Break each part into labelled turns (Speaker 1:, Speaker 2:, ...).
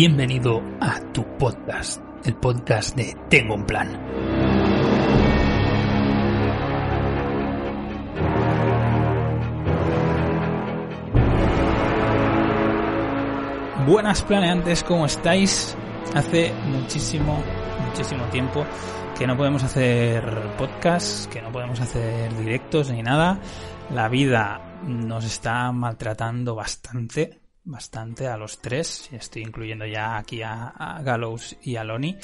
Speaker 1: Bienvenido a tu podcast, el podcast de Tengo un plan. Buenas planeantes, ¿cómo estáis? Hace muchísimo, muchísimo tiempo que no podemos hacer podcasts, que no podemos hacer directos ni nada. La vida nos está maltratando bastante bastante a los tres. Estoy incluyendo ya aquí a, Gallows y a Loni.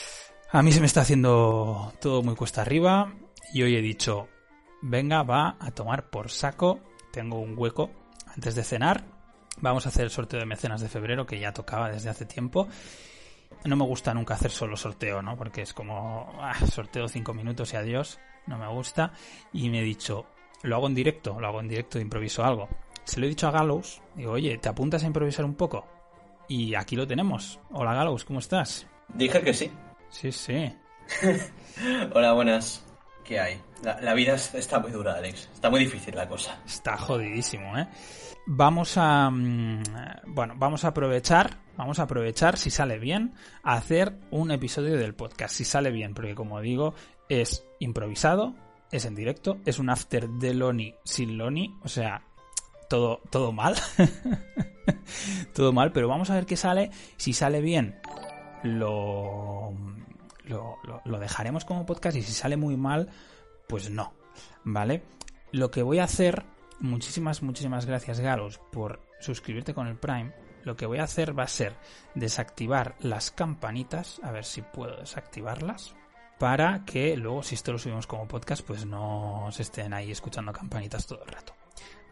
Speaker 1: A mí se me está haciendo todo muy cuesta arriba. Y hoy he dicho, venga, va a tomar por saco. Tengo un hueco antes de cenar. Vamos a hacer el sorteo de mecenas de febrero que ya tocaba desde hace tiempo. No me gusta nunca hacer solo sorteo, ¿no? Porque es como, ah, sorteo cinco minutos y adiós. No me gusta. Y me he dicho, lo hago en directo, lo hago en directo, improviso algo se lo he dicho a Gallows. Digo, oye, ¿te apuntas a improvisar un poco? Y aquí lo tenemos. Hola Gallows, ¿cómo estás?
Speaker 2: Dije que sí.
Speaker 1: Sí, sí.
Speaker 2: Hola, buenas. ¿Qué hay? La, vida está muy dura, Alex. Está muy difícil la cosa.
Speaker 1: Está jodidísimo, ¿eh? Vamos a... Mm, bueno, vamos a aprovechar, vamos a aprovechar, si sale bien, a hacer un episodio del podcast. Si sale bien, porque como digo, es improvisado, es en directo, es un after de Loni sin Loni, o sea, todo, todo mal. todo mal, pero vamos a ver qué sale. Si sale bien, lo, lo, lo, dejaremos como podcast y si sale muy mal, pues no. ¿Vale? Lo que voy a hacer, muchísimas, muchísimas gracias Galos por suscribirte con el Prime. Lo que voy a hacer va a ser desactivar las campanitas, a ver si puedo desactivarlas, para que luego si esto lo subimos como podcast, pues no se estén ahí escuchando campanitas todo el rato.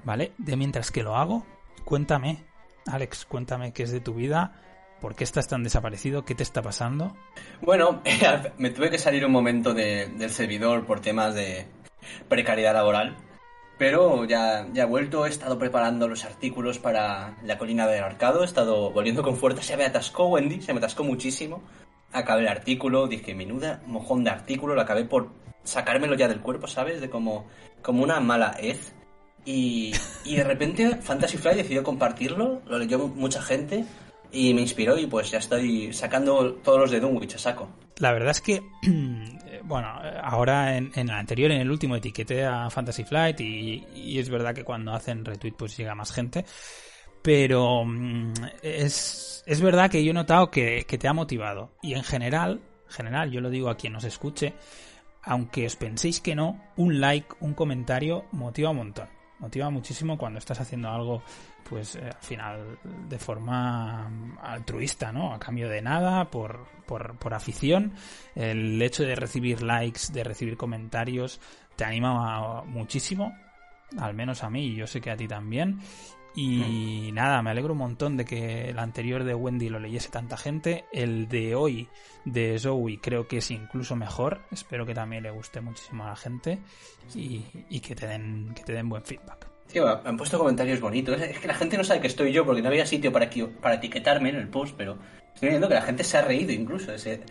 Speaker 1: ¿Vale? De mientras que lo hago, cuéntame, Alex, cuéntame qué es de tu vida, por qué estás tan desaparecido, qué te está pasando.
Speaker 2: Bueno, me tuve que salir un momento del servidor por temas de precariedad laboral, pero ya, ya he vuelto, he estado preparando los artículos para la colina del arcado, he estado volviendo con fuerza, se me atascó Wendy, se me atascó muchísimo. Acabé el artículo, dije, menuda mojón de artículo, lo acabé por sacármelo ya del cuerpo, ¿sabes? De como, como una mala hez. Y, de repente Fantasy Flight decidió compartirlo, lo leyó mucha gente y me inspiró y pues ya estoy sacando todos los de Dunwich a saco.
Speaker 1: La verdad es que, bueno, ahora en, el anterior, en el último, etiqueté a Fantasy Flight y, es verdad que cuando hacen retweet pues llega más gente. Pero mm, es, es verdad que yo he notado que, que te ha motivado. Y en general, general, yo lo digo a quien nos escuche, aunque os penséis que no, un like, un comentario motiva un montón motiva muchísimo cuando estás haciendo algo, pues eh, al final de forma altruista, ¿no? A cambio de nada, por, por, por afición. El hecho de recibir likes, de recibir comentarios, te anima muchísimo, al menos a mí, y yo sé que a ti también. Y nada, me alegro un montón de que el anterior de Wendy lo leyese tanta gente. El de hoy de Zoe creo que es incluso mejor. Espero que también le guste muchísimo a la gente y, y que, te den, que te den buen feedback.
Speaker 2: Tío, han puesto comentarios bonitos. Es que la gente no sabe que estoy yo porque no había sitio para, para etiquetarme en el post, pero estoy viendo que la gente se ha reído incluso. Ese...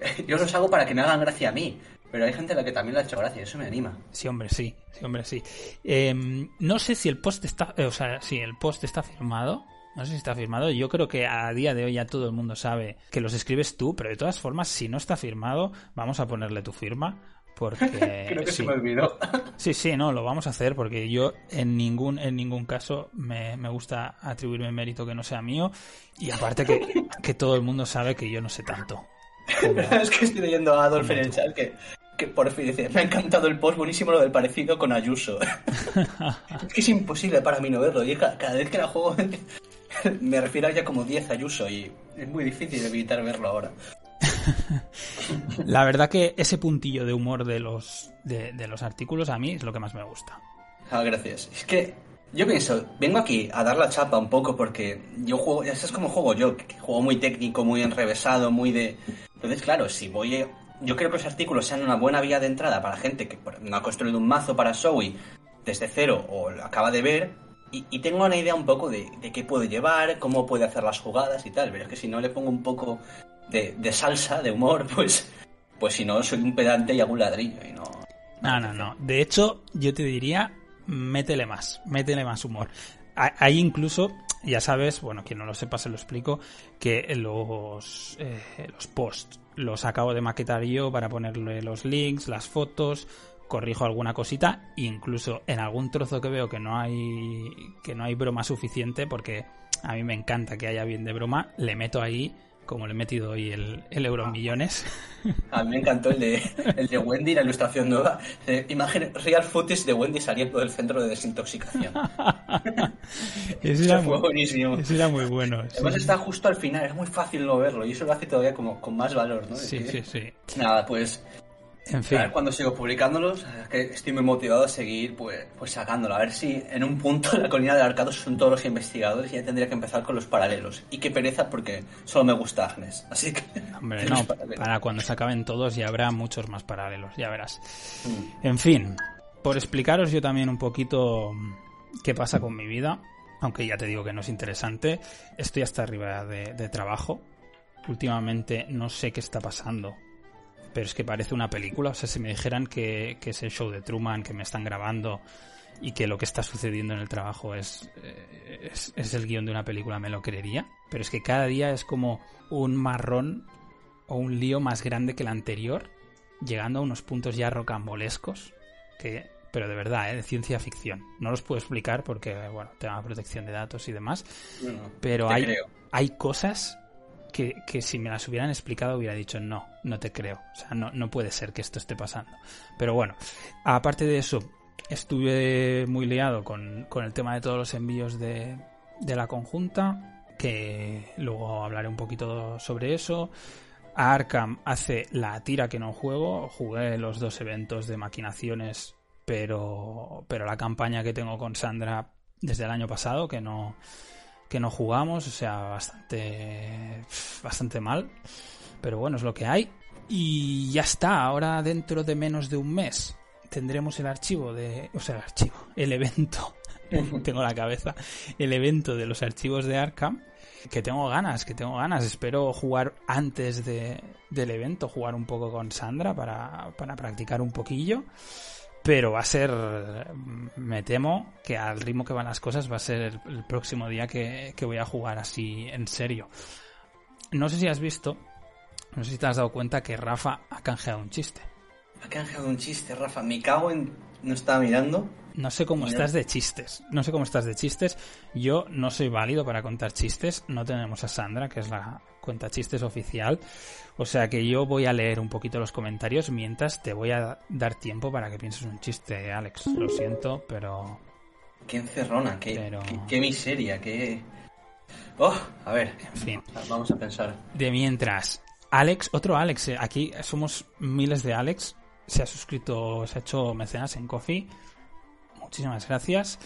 Speaker 2: Yo los hago para que me hagan gracia a mí. Pero hay gente a la que también le ha hecho gracia, eso me anima.
Speaker 1: Sí, hombre, sí, sí, hombre, sí. Em, no sé si el post está, eh, o sea, si el post está firmado. No sé si está firmado. Yo creo que a día de hoy ya todo el mundo sabe que los escribes tú, pero de todas formas, si no está firmado, vamos a ponerle tu firma. Porque
Speaker 2: creo que se me olvidó.
Speaker 1: sí, sí, no, lo vamos a hacer porque yo en ningún, en ningún caso me, me gusta atribuirme mérito que no sea mío. Y aparte que, que todo el mundo sabe que yo no sé tanto.
Speaker 2: es que estoy leyendo a Adolf en el chat que, que por fin dice, me ha encantado el post, buenísimo lo del parecido con Ayuso. es que es imposible para mí no verlo. Y cada, vez que la juego me refiero a ella como 10 Ayuso y es muy difícil evitar verlo ahora.
Speaker 1: la verdad que ese puntillo de humor de los, de, de los artículos a mí es lo que más me gusta.
Speaker 2: Ah, gracias. Es que yo pienso, vengo aquí a dar la chapa un poco porque yo juego, ya sabes cómo juego yo, que juego muy técnico, muy enrevesado, muy de... Entonces, claro, si voy... Yo creo que los artículos sean una buena vía de entrada para gente que no ha construido un mazo para Zoe desde cero o lo acaba de ver y, tengo una idea un poco de, qué puede llevar, cómo puede hacer las jugadas y tal, pero es que si no le pongo un poco de, de salsa, de humor, pues, pues si no, soy un pedante y hago un ladrillo y no...
Speaker 1: No, no, no. De hecho, yo te diría métele más, métele más humor. Hay incluso Ya sabes, bueno, quien no lo sepa se lo explico, que los, eh, los posts los acabo de maquetar yo para ponerle los links, las fotos, corrijo alguna cosita, incluso en algún trozo que veo que no hay que no hay broma suficiente, porque a mí me encanta que haya bien de broma, le meto ahí como le he metido hoy el, el euro millones.
Speaker 2: A mí me encantó el de, el de Wendy, la ilustración nueva. Imagen real footage de Wendy saliendo del centro de desintoxicación.
Speaker 1: ese era, muy, buenísimo. Ese era muy bueno.
Speaker 2: Además está justo al final, es muy fácil no verlo y eso lo hace todavía como con más valor, ¿no?
Speaker 1: Sí, sí, sí.
Speaker 2: Nada, pues en fin. A ver cuando sigo publicándolos, que estoy muy motivado a seguir pues, pues sacándolo. A ver si en un punto la colina del arcado son todos los investigadores y ya tendría que empezar con los paralelos. Y qué pereza porque solo me gusta Agnes. Así que.
Speaker 1: Hombre, no, para cuando se acaben todos ya habrá muchos más paralelos, ya verás. Mm. En fin, por explicaros yo también un poquito qué pasa con mi vida, aunque ya te digo que no es interesante, estoy hasta arriba de, de trabajo. Últimamente no sé qué está pasando pero es que parece una película. O sea, si me dijeran que, es el show de Truman, que me están grabando y que lo que está sucediendo en el trabajo es, eh, es, el guion de una película, me lo creería. Pero es que cada día es como un marrón o un lío más grande que el anterior, llegando a unos puntos ya rocambolescos, que, pero de verdad, ¿eh? de ciencia ficción. No los puedo explicar porque, bueno, tema de protección de datos y demás, pero hay, hay cosas que, si me las hubieran explicado hubiera dicho no, no te creo. O sea, no, no puede ser que esto esté pasando. Pero bueno, aparte de eso, estuve muy liado con, el tema de todos los envíos de, de la conjunta, que luego hablaré un poquito sobre eso. Arkham hace la tira que no juego, jugué los dos eventos de maquinaciones, pero, pero la campaña que tengo con Sandra desde el año pasado, que no, que no jugamos, o sea, bastante, bastante mal. Pero bueno, es lo que hay. Y ya está, ahora dentro de menos de un mes tendremos el archivo de, o sea, el archivo, el evento, tengo la cabeza, el evento de los archivos de Arkham, que tengo ganas, que tengo ganas, espero jugar antes de, del evento, jugar un poco con Sandra para, para practicar un poquillo pero va a ser, me temo que al ritmo que van las cosas va a ser el, próximo día que, voy a jugar así en serio. No sé si has visto, no sé si te has dado cuenta que Rafa ha canjeado un chiste.
Speaker 2: Ha canjeado un chiste, Rafa. Me cago en... No estaba mirando.
Speaker 1: No sé cómo estás de chistes. No sé cómo estás de chistes. Yo no soy válido para contar chistes. No tenemos a Sandra, que es la cuenta chistes oficial. O sea que yo voy a leer un poquito los comentarios mientras te voy a dar tiempo para que pienses un chiste, Alex. Lo siento, pero...
Speaker 2: Qué encerrona, qué, qué, miseria, qué... Oh, a ver, en fin. Vamos a pensar.
Speaker 1: De mientras, Alex, otro Alex, eh, aquí somos miles de Alex. Se ha suscrito, se ha hecho mecenas en Coffee. Muchísimas gracias.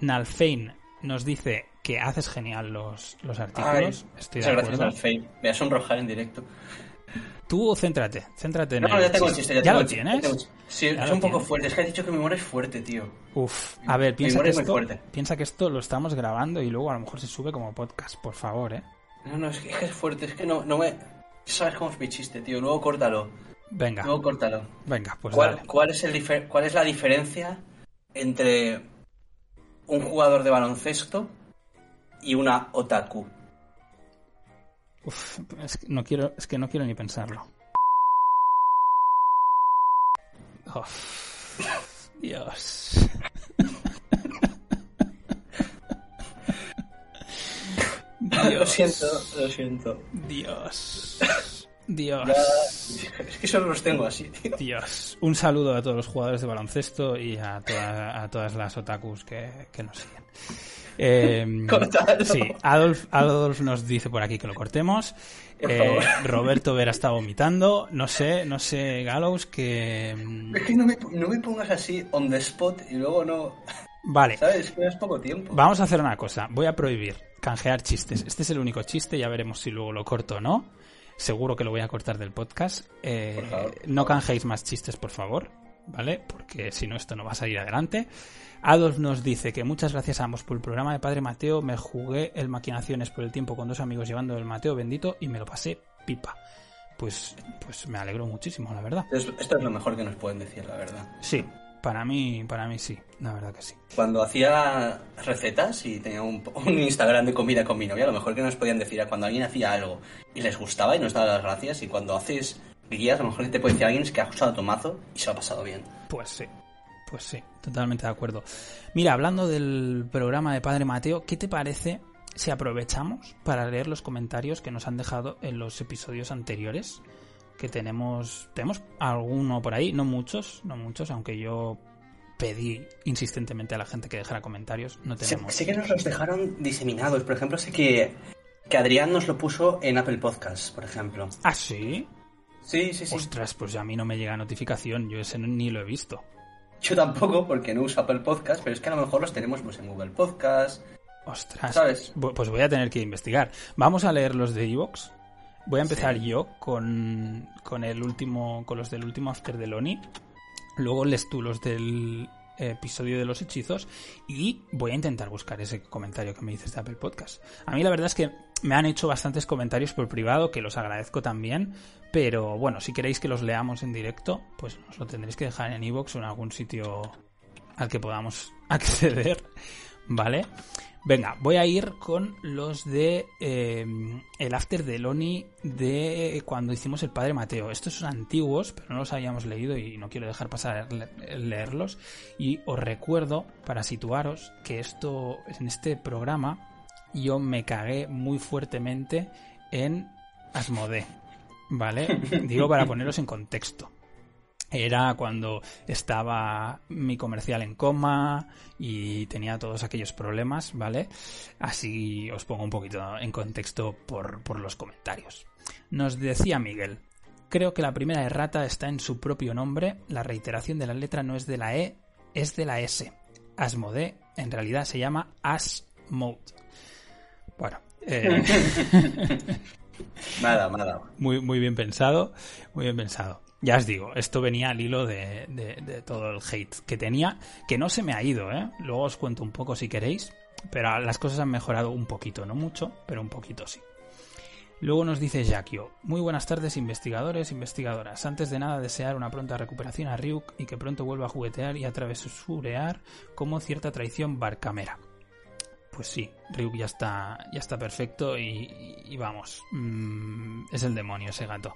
Speaker 1: Nalfein nos dice que haces genial los, los artículos. Estoy de
Speaker 2: acuerdo. gracias, Nalfein. Me voy a sonrojar en directo.
Speaker 1: Tú céntrate, céntrate en
Speaker 2: no, ya tengo el chiste. Ya,
Speaker 1: lo tienes?
Speaker 2: Sí, es un poco fuerte. Es que has dicho que mi humor es fuerte, tío.
Speaker 1: Uf, a ver, piensa que, esto, piensa que esto lo estamos grabando y luego a lo mejor se sube como podcast, por favor, ¿eh?
Speaker 2: No, no, es que es, fuerte. Es que no, no me... Sabes cómo es mi chiste, tío. Luego córtalo.
Speaker 1: Venga.
Speaker 2: Luego córtalo.
Speaker 1: Venga, pues
Speaker 2: ¿Cuál, ¿cuál, es el ¿Cuál es la diferencia entre un jugador de baloncesto y una otaku?
Speaker 1: Uf, es que no quiero, es que no quiero ni pensarlo. Dios.
Speaker 2: Dios. Lo siento, lo siento.
Speaker 1: Dios. Dios.
Speaker 2: es que solo los tengo así, tío.
Speaker 1: Dios. Un saludo a todos los jugadores de baloncesto y a, a todas las otakus que, que nos siguen. Eh, sí, Adolf, Adolf nos dice por aquí que lo cortemos. Eh, Roberto Vera está vomitando. No sé, no sé, Gallows, que.
Speaker 2: Es que no me, no me pongas así on the spot y luego no.
Speaker 1: Vale.
Speaker 2: ¿Sabes? Que es poco tiempo.
Speaker 1: Vamos a hacer una cosa. Voy a prohibir canjear chistes. Este es el único chiste, ya veremos si luego lo corto o no. Seguro que lo voy a cortar del podcast. Eh, no canjeéis más chistes, por favor. ¿Vale? Porque si no, esto no va a salir adelante. Adolf nos dice que muchas gracias a ambos por el programa de Padre Mateo. Me jugué el Maquinaciones por el tiempo con dos amigos llevando el Mateo bendito y me lo pasé pipa. Pues, pues me alegro muchísimo, la verdad.
Speaker 2: Esto es lo mejor que nos pueden decir, la verdad.
Speaker 1: Sí, Para mí, para mí sí, la verdad que sí.
Speaker 2: Cuando hacía recetas y tenía un, un, Instagram de comida con mi novia, a lo mejor que nos podían decir a cuando alguien hacía algo y les gustaba y nos daba las gracias, y cuando haces guías, a lo mejor te puede decir alguien que ha usado tu mazo y se lo ha pasado bien.
Speaker 1: Pues sí, pues sí, totalmente de acuerdo. Mira, hablando del programa de Padre Mateo, ¿qué te parece si aprovechamos para leer los comentarios que nos han dejado en los episodios anteriores? Que tenemos, tenemos alguno por ahí, no muchos, no muchos, aunque yo pedí insistentemente a la gente que dejara comentarios. No tenemos.
Speaker 2: Sé, sé que nos los dejaron diseminados. Por ejemplo, sé que, que Adrián nos lo puso en Apple Podcasts, por ejemplo.
Speaker 1: ¿Ah, sí?
Speaker 2: Sí, sí, sí.
Speaker 1: Ostras, pues a mí no me llega notificación, yo ese ni lo he visto.
Speaker 2: Yo tampoco, porque no uso Apple Podcast, pero es que a lo mejor los tenemos pues, en Google Podcast.
Speaker 1: Ostras,
Speaker 2: ¿Sabes?
Speaker 1: pues voy a tener que investigar. Vamos a leer los de Evox. Voy a empezar sí. yo con, con el último, con los del último After de Loni. Luego lees tú los del episodio de los hechizos y voy a intentar buscar ese comentario que me dices de Apple Podcast. A mí la verdad es que me han hecho bastantes comentarios por privado, que los agradezco también, pero bueno, si queréis que los leamos en directo, pues nos lo tendréis que dejar en iVoox o en algún sitio al que podamos acceder, ¿vale? Venga, voy a ir con los de eh, el after de Loni de cuando hicimos el Padre Mateo. Estos son antiguos, pero no los habíamos leído y no quiero dejar pasar leerlos. Y os recuerdo, para situaros, que esto en este programa yo me cagué muy fuertemente en Asmodee. ¿Vale? Digo para poneros en contexto era cuando estaba mi comercial en coma y tenía todos aquellos problemas, ¿vale? Así os pongo un poquito en contexto por, por, los comentarios. Nos decía Miguel, creo que la primera errata está en su propio nombre, la reiteración de la letra no es de la E, es de la S. Asmode en realidad se llama Asmode. Bueno, eh...
Speaker 2: nada, nada.
Speaker 1: Muy, muy bien pensado, muy bien pensado ya os digo, esto venía al hilo de, de, todo el hate que tenía, que no se me ha ido, ¿eh? Luego os cuento un poco si queréis, pero las cosas han mejorado un poquito, no mucho, pero un poquito sí. Luego nos dice Jakio, muy buenas tardes investigadores, investigadoras. Antes de nada desear una pronta recuperación a Ryuk y que pronto vuelva a juguetear y a travesurear como cierta traición barcamera. Pues sí, Ryuk ya está, ya está perfecto y, y vamos, mmm, es el demonio ese gato.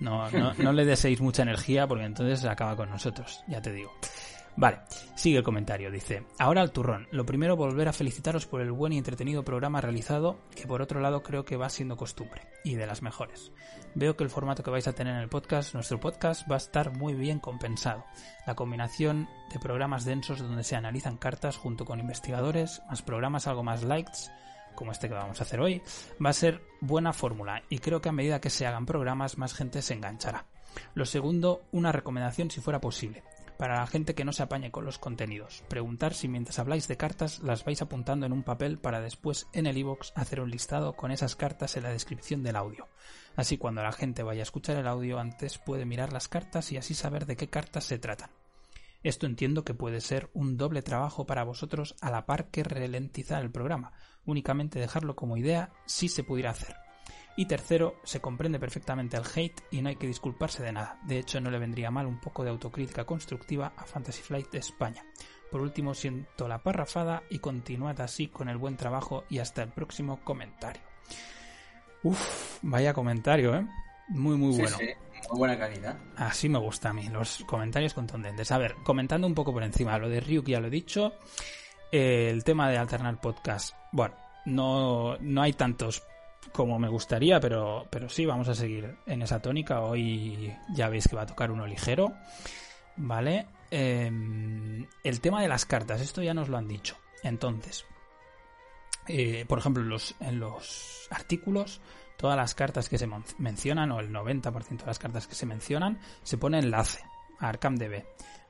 Speaker 1: No, no, no, le deseéis mucha energía porque entonces acaba con nosotros, ya te digo. Vale, sigue el comentario, dice, ahora al turrón. Lo primero, volver a felicitaros por el buen y entretenido programa realizado, que por otro lado creo que va siendo costumbre, y de las mejores. Veo que el formato que vais a tener en el podcast, nuestro podcast, va a estar muy bien compensado. La combinación de programas densos donde se analizan cartas junto con investigadores, más programas algo más likes, como este que vamos a hacer hoy, va a ser buena fórmula y creo que a medida que se hagan programas más gente se enganchará. Lo segundo, una recomendación si fuera posible. Para la gente que no se apañe con los contenidos, preguntar si mientras habláis de cartas las vais apuntando en un papel para después en el iBox hacer un listado con esas cartas en la descripción del audio. Así cuando la gente vaya a escuchar el audio antes puede mirar las cartas y así saber de qué cartas se tratan. Esto entiendo que puede ser un doble trabajo para vosotros a la par que ralentizar el programa, únicamente dejarlo como idea si se pudiera hacer. Y tercero, se comprende perfectamente el hate y no hay que disculparse de nada. De hecho, no le vendría mal un poco de autocrítica constructiva a Fantasy Flight de España. Por último, siento la parrafada y continuad así con el buen trabajo y hasta el próximo comentario. Uf, vaya comentario, ¿eh? Muy, muy bueno.
Speaker 2: Sí, sí. Muy buena calidad.
Speaker 1: Así me gusta a mí, los comentarios contundentes. A ver, comentando un poco por encima, lo de Ryuk ya lo he dicho. Eh, el tema de alternar podcast. Bueno, no, no hay tantos como me gustaría, pero, pero sí, vamos a seguir en esa tónica. Hoy ya veis que va a tocar uno ligero. ¿Vale? Eh, el tema de las cartas, esto ya nos lo han dicho. Entonces, eh, por ejemplo, los, en los artículos, todas las cartas que se mencionan, o el 90% de las cartas que se mencionan, se pone enlace a ArcamDB.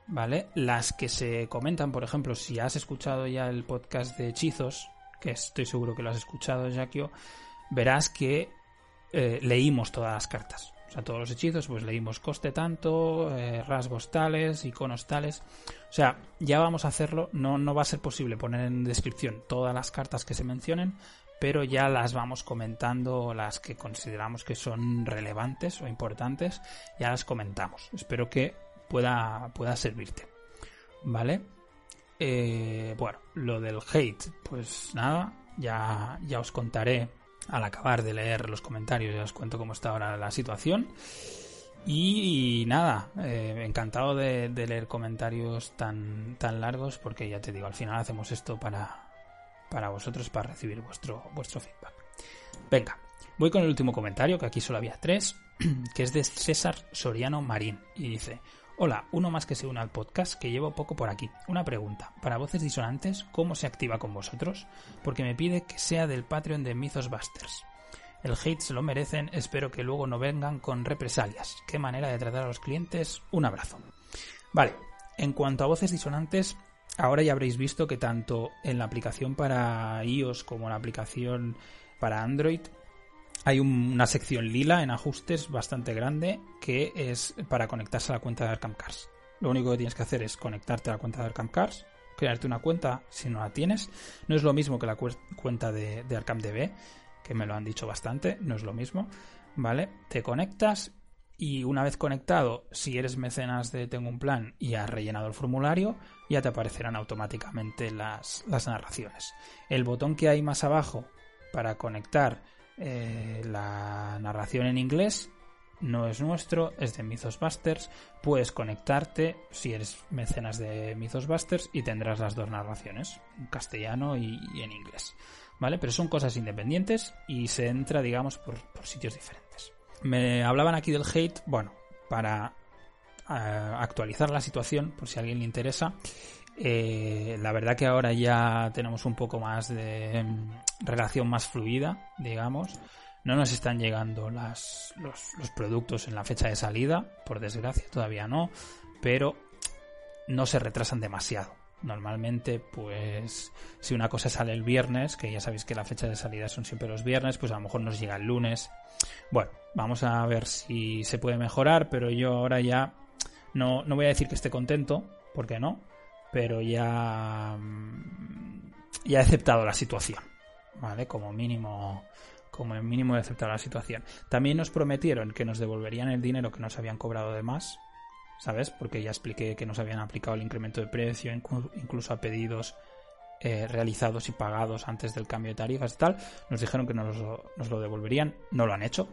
Speaker 1: ¿Vale? Las que se comentan, por ejemplo, si has escuchado ya el podcast de hechizos, que estoy seguro que lo has escuchado, Jaquio, verás que eh, leímos todas las cartas. O sea, todos los hechizos, pues leímos coste tanto, eh, rasgos tales, iconos tales. O sea, ya vamos a hacerlo. No, no va a ser posible poner en descripción todas las cartas que se mencionen, pero ya las vamos comentando, las que consideramos que son relevantes o importantes, ya las comentamos. Espero que pueda, pueda servirte. ¿vale? Eh, bueno, lo del hate, pues nada, ya, ya os contaré al acabar de leer los comentarios, ya os cuento cómo está ahora la situación. Y, nada, eh, encantado de, leer comentarios tan, tan largos porque ya te digo, al final hacemos esto para, para vosotros, para recibir vuestro, vuestro feedback. Venga, voy con el último comentario, que aquí solo había tres, que es de César Soriano Marín, y dice, Hola, uno más que se une al podcast que llevo poco por aquí. Una pregunta. Para voces disonantes, ¿cómo se activa con vosotros? Porque me pide que sea del Patreon de Mythos Busters. El hate se lo merecen, espero que luego no vengan con represalias. Qué manera de tratar a los clientes. Un abrazo. Vale, en cuanto a voces disonantes, ahora ya habréis visto que tanto en la aplicación para iOS como en la aplicación para Android hay una sección lila en ajustes bastante grande que es para conectarse a la cuenta de Arkham Cars. Lo único que tienes que hacer es conectarte a la cuenta de Arkham Cars, crearte una cuenta si no la tienes. No es lo mismo que la cuenta de, de DB que me lo han dicho bastante, no es lo mismo, ¿vale? Te conectas y una vez conectado, si eres mecenas de Tengo un Plan y has rellenado el formulario, ya te aparecerán automáticamente las, las narraciones. El botón que hay más abajo para conectar eh, la narración en inglés no es nuestro, es de Mythos Busters. Puedes conectarte si eres mecenas de Mythos Busters y tendrás las dos narraciones, en castellano y en inglés. ¿vale? Pero son cosas independientes y se entra, digamos, por, sitios diferentes. Me hablaban aquí del hate, bueno, para actualizar la situación, por si a alguien le interesa. Eh, la verdad que ahora ya tenemos un poco más de mm, relación más fluida, digamos. No nos están llegando las, los, los productos en la fecha de salida, por desgracia, todavía no, pero no se retrasan demasiado. Normalmente, pues, si una cosa sale el viernes, que ya sabéis que la fecha de salida son siempre los viernes, pues a lo mejor nos llega el lunes. Bueno, vamos a ver si se puede mejorar, pero yo ahora ya no, no voy a decir que esté contento, porque no, pero ya, mm, ya he aceptado la situación, ¿vale? Como mínimo, como mínimo he aceptado la situación. También nos prometieron que nos devolverían el dinero que nos habían cobrado de más, ¿sabes? Porque ya expliqué que nos habían aplicado el incremento de precio, incluso a pedidos eh, realizados y pagados antes del cambio de tarifas y tal. Nos dijeron que nos nos lo devolverían, no lo han hecho,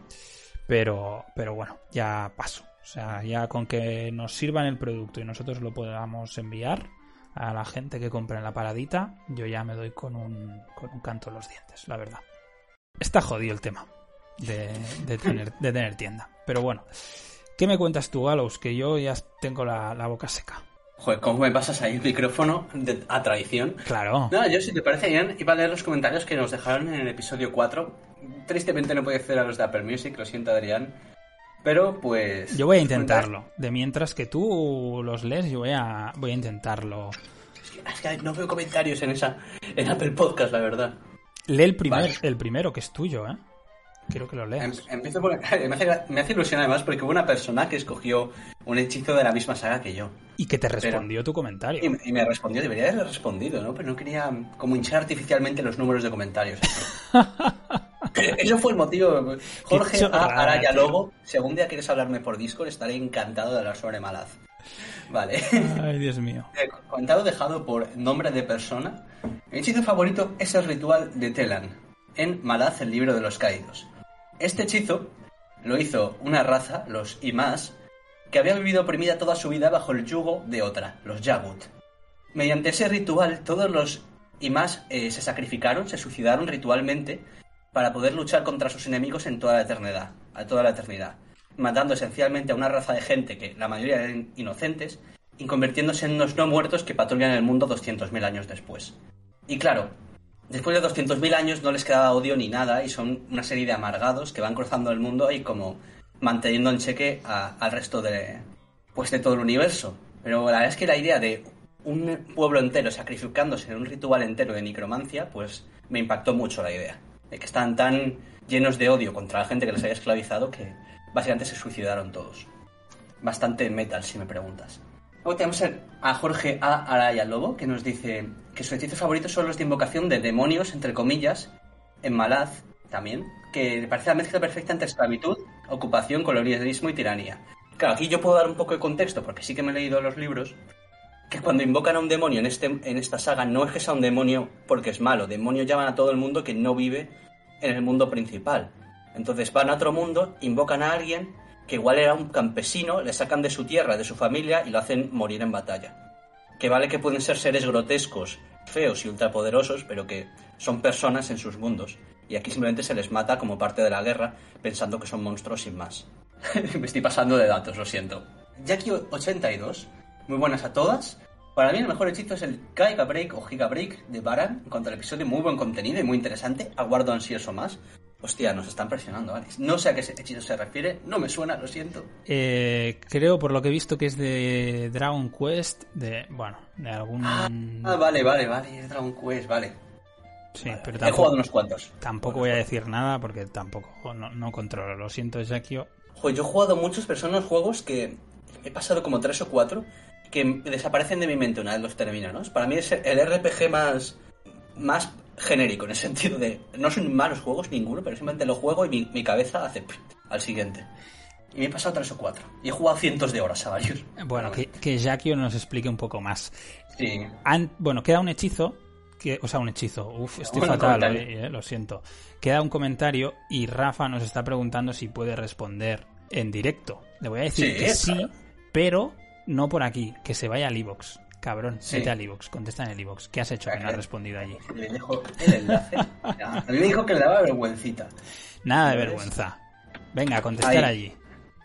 Speaker 1: pero, pero bueno, ya paso. O sea, ya con que nos sirvan el producto y nosotros lo podamos enviar a la gente que compre en la paradita, yo ya me doy con un, con un canto en los dientes, la verdad. Está jodido el tema de, de, tener, de tener tienda. Pero bueno, ¿Qué me cuentas tú, Gallows? Que yo ya tengo la, boca seca.
Speaker 2: Joder, ¿cómo me pasas ahí el micrófono a traición?
Speaker 1: Claro.
Speaker 2: No, yo si te parece bien, iba a leer los comentarios que nos dejaron en el episodio 4. Tristemente no puede hacer a los de Apple Music, lo siento Adrián. Pero pues...
Speaker 1: Yo voy a intentarlo. De mientras que tú los lees, yo voy a, voy a intentarlo.
Speaker 2: Es que, no veo comentarios en esa en Apple Podcast, la verdad.
Speaker 1: Lee el, primer, el primero, que es tuyo, ¿eh? Quiero que lo leas.
Speaker 2: Em, empiezo por... me, hace, ilusión además porque hubo una persona que escogió un hechizo de la misma saga que yo.
Speaker 1: Y que te respondió tu comentario.
Speaker 2: Y, me respondió, debería haberle respondido, ¿no? Pero no quería como hinchar artificialmente los números de comentarios. Eso fue el motivo. Jorge A. Araya Lobo, si algún día quieres hablarme por Discord, estaré encantado de hablar sobre Malaz. Vale.
Speaker 1: Ay, Dios mío.
Speaker 2: Comentado dejado por nombre de persona. Mi hechizo favorito es el ritual de Telan, en Malaz, el libro de los caídos. Este hechizo lo hizo una raza, los Imas, que había vivido oprimida toda su vida bajo el yugo de otra, los Yagut. Mediante ese ritual, todos los Imas eh, se sacrificaron, se suicidaron ritualmente para poder luchar contra sus enemigos en toda la eternidad, a toda la eternidad, matando esencialmente a una raza de gente que la mayoría eran inocentes y convirtiéndose en unos no muertos que patrullan el mundo 200.000 años después. Y claro, Después de 200.000 años no les quedaba odio ni nada y son una serie de amargados que van cruzando el mundo y como manteniendo en cheque al resto de, pues de todo el universo. Pero la verdad es que la idea de un pueblo entero sacrificándose en un ritual entero de necromancia, pues me impactó mucho la idea. Que están tan llenos de odio contra la gente que les había esclavizado que básicamente se suicidaron todos. Bastante metal, si me preguntas. Luego tenemos a Jorge A. Araya Lobo, que nos dice que sus hechizos favoritos son los de invocación de demonios, entre comillas, en Malaz también, que parece la mezcla perfecta entre esclavitud, ocupación, colonialismo y tiranía. Claro, aquí yo puedo dar un poco de contexto, porque sí que me he leído los libros, que cuando invocan a un demonio en, este, en esta saga no es que sea un demonio porque es malo, demonios llaman a todo el mundo que no vive en el mundo principal. Entonces van a otro mundo, invocan a alguien que igual era un campesino, le sacan de su tierra, de su familia y lo hacen morir en batalla. Que vale que pueden ser seres grotescos, feos y ultrapoderosos, pero que son personas en sus mundos. Y aquí simplemente se les mata como parte de la guerra, pensando que son monstruos sin más. Me estoy pasando de datos, lo siento. Jackie82, muy buenas a todas. Para mí el mejor hechizo es el Giga Break o Giga Break de Baran. En cuanto al episodio, muy buen contenido y muy interesante. Aguardo ansioso más. Hostia, nos están presionando, Alex. No sé a qué hechizo se refiere, no me suena, lo siento.
Speaker 1: Eh, creo, por lo que he visto, que es de Dragon Quest, de, bueno, de algún...
Speaker 2: Ah, vale, vale, vale, Dragon Quest, vale.
Speaker 1: Sí, pero
Speaker 2: tampoco, He jugado unos cuantos.
Speaker 1: Tampoco voy a decir nada porque tampoco, no, no controlo, lo siento, Jackio.
Speaker 2: Yo he jugado muchos, pero son unos juegos que he pasado como tres o cuatro que desaparecen de mi mente una vez los termino, ¿no? Para mí es el RPG más, más genérico, en el sentido de no son malos juegos ninguno, pero simplemente lo juego y mi, cabeza hace al siguiente. Y me he pasado tres o cuatro. Y he jugado cientos de horas a varios.
Speaker 1: Bueno, que, que Jackio nos explique un poco más.
Speaker 2: Sí.
Speaker 1: bueno, queda un hechizo. Que, o sea, un hechizo. Uf, estoy fatal eh, lo siento. Queda un comentario y Rafa nos está preguntando si puede responder en directo. Le voy a decir que sí, pero no por aquí, que se vaya al iBox. Cabrón, vete al iVoox, contesta en el iVoox. ¿Qué has hecho que no has respondido allí?
Speaker 2: Le dejo el enlace. a mí me dijo que le daba vergüencita.
Speaker 1: Nada de vergüenza. Venga, contestar allí.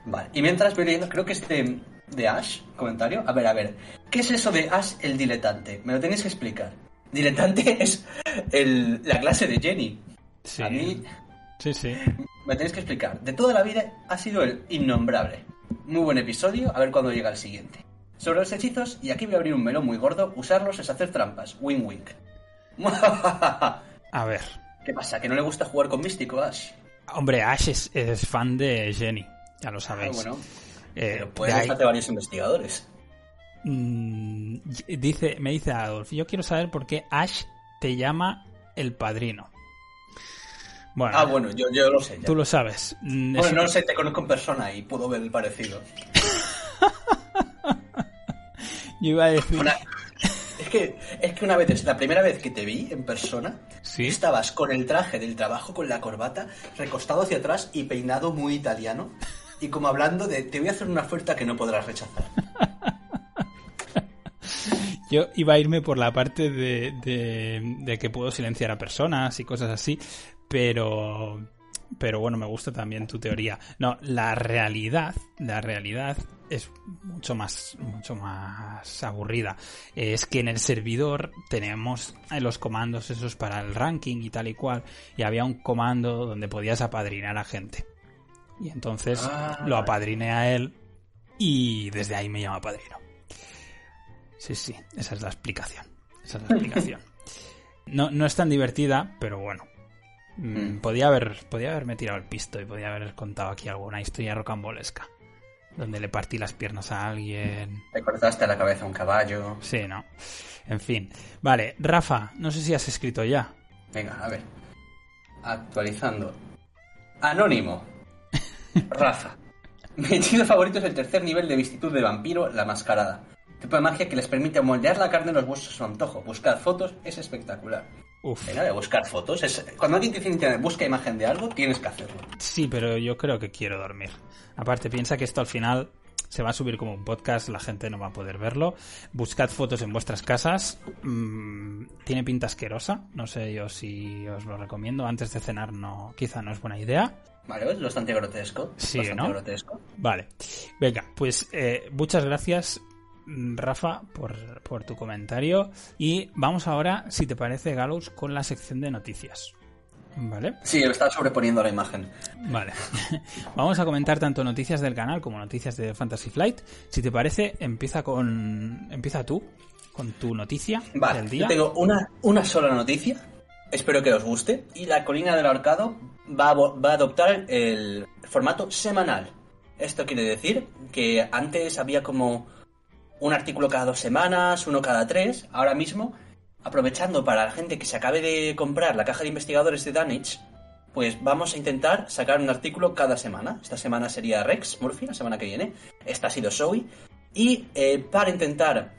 Speaker 2: Vale, y mientras voy leyendo, creo que es de, Ash, comentario. A ver, a ver. ¿Qué es eso de Ash el diletante? Me lo tenéis que explicar. Diletante es el, la clase de Jenny.
Speaker 1: Sí. A mí. Sí, sí.
Speaker 2: Me tenéis que explicar. De toda la vida ha sido el innombrable. Muy buen episodio, a ver cuándo llega el siguiente. Sobre los hechizos, y aquí voy a abrir un melón muy gordo, usarlos es hacer trampas. Win wink.
Speaker 1: a ver.
Speaker 2: ¿Qué pasa? ¿Que no le gusta jugar con Místico, Ash?
Speaker 1: Hombre, Ash es, fan de Jenny, ya lo ah, sabéis.
Speaker 2: bueno. Eh, pero puede varios investigadores.
Speaker 1: Mm, dice, me dice Adolf, yo quiero saber por qué Ash te llama el padrino.
Speaker 2: Bueno, ah, bueno, yo, yo lo sé.
Speaker 1: Tú lo sabes.
Speaker 2: Mm, bueno, no lo sé, te conozco en persona y puedo ver el parecido.
Speaker 1: Yo iba a decir.
Speaker 2: Es, que, es que una vez, la primera vez que te vi en persona, estabas con el traje del trabajo, con la corbata, recostado hacia atrás y peinado muy italiano. Y como hablando de, te voy a hacer una oferta que no podrás rechazar.
Speaker 1: Yo iba a irme por la parte de, de que puedo silenciar a personas y cosas así, pero pero bueno, me gusta también tu teoría. No, la realidad, la realidad es mucho más, mucho más aburrida. Es que en el servidor tenemos los comandos esos para el ranking y tal y cual, y había un comando donde podías apadrinar a gente. Y entonces ah. lo apadriné a él y desde ahí me llama padrino. Sí, sí, esa es la explicación. Esa es la explicación. No, no es tan divertida, pero bueno, Mm, podía, haber, podía haberme tirado el pisto y podía haber contado aquí alguna historia rocambolesca. Donde le partí las piernas a alguien.
Speaker 2: Le cortaste la cabeza a un caballo.
Speaker 1: Sí, no. En fin. Vale, Rafa, no sé si has escrito ya.
Speaker 2: Venga, a ver. Actualizando. Anónimo. Rafa. Mi hechizo favorito es el tercer nivel de Vistitud de Vampiro, la Mascarada. Tipo de magia que les permite moldear la carne en los huesos a su antojo. Buscar fotos es espectacular. Uf. Venga, de buscar fotos. Es, cuando alguien te dice internet busca imagen de algo, tienes que hacerlo.
Speaker 1: Sí, pero yo creo que quiero dormir. Aparte, piensa que esto al final se va a subir como un podcast, la gente no va a poder verlo. Buscad fotos en vuestras casas. Mm, tiene pinta asquerosa. No sé yo si os lo recomiendo. Antes de cenar no, quizá no es buena idea.
Speaker 2: Vale, es bastante grotesco.
Speaker 1: Sí,
Speaker 2: bastante
Speaker 1: ¿no?
Speaker 2: grotesco.
Speaker 1: Vale. Venga, pues eh, muchas gracias Rafa, por, tu comentario. Y vamos ahora, si te parece, Gallows, con la sección de noticias. ¿Vale?
Speaker 2: Sí, está sobreponiendo la imagen.
Speaker 1: Vale. Vamos a comentar tanto noticias del canal como noticias de Fantasy Flight. Si te parece, empieza con. Empieza tú, con tu noticia
Speaker 2: del día. tengo una, una sola noticia. Espero que os guste. Y la colina del ahorcado va a, va a adoptar el formato semanal. Esto quiere decir que antes había como un artículo cada dos semanas, uno cada tres. Ahora mismo, aprovechando para la gente que se acabe de comprar la caja de investigadores de Danich, pues vamos a intentar sacar un artículo cada semana. Esta semana sería Rex Murphy, la semana que viene. Esta ha sido Zoe. Y eh, para intentar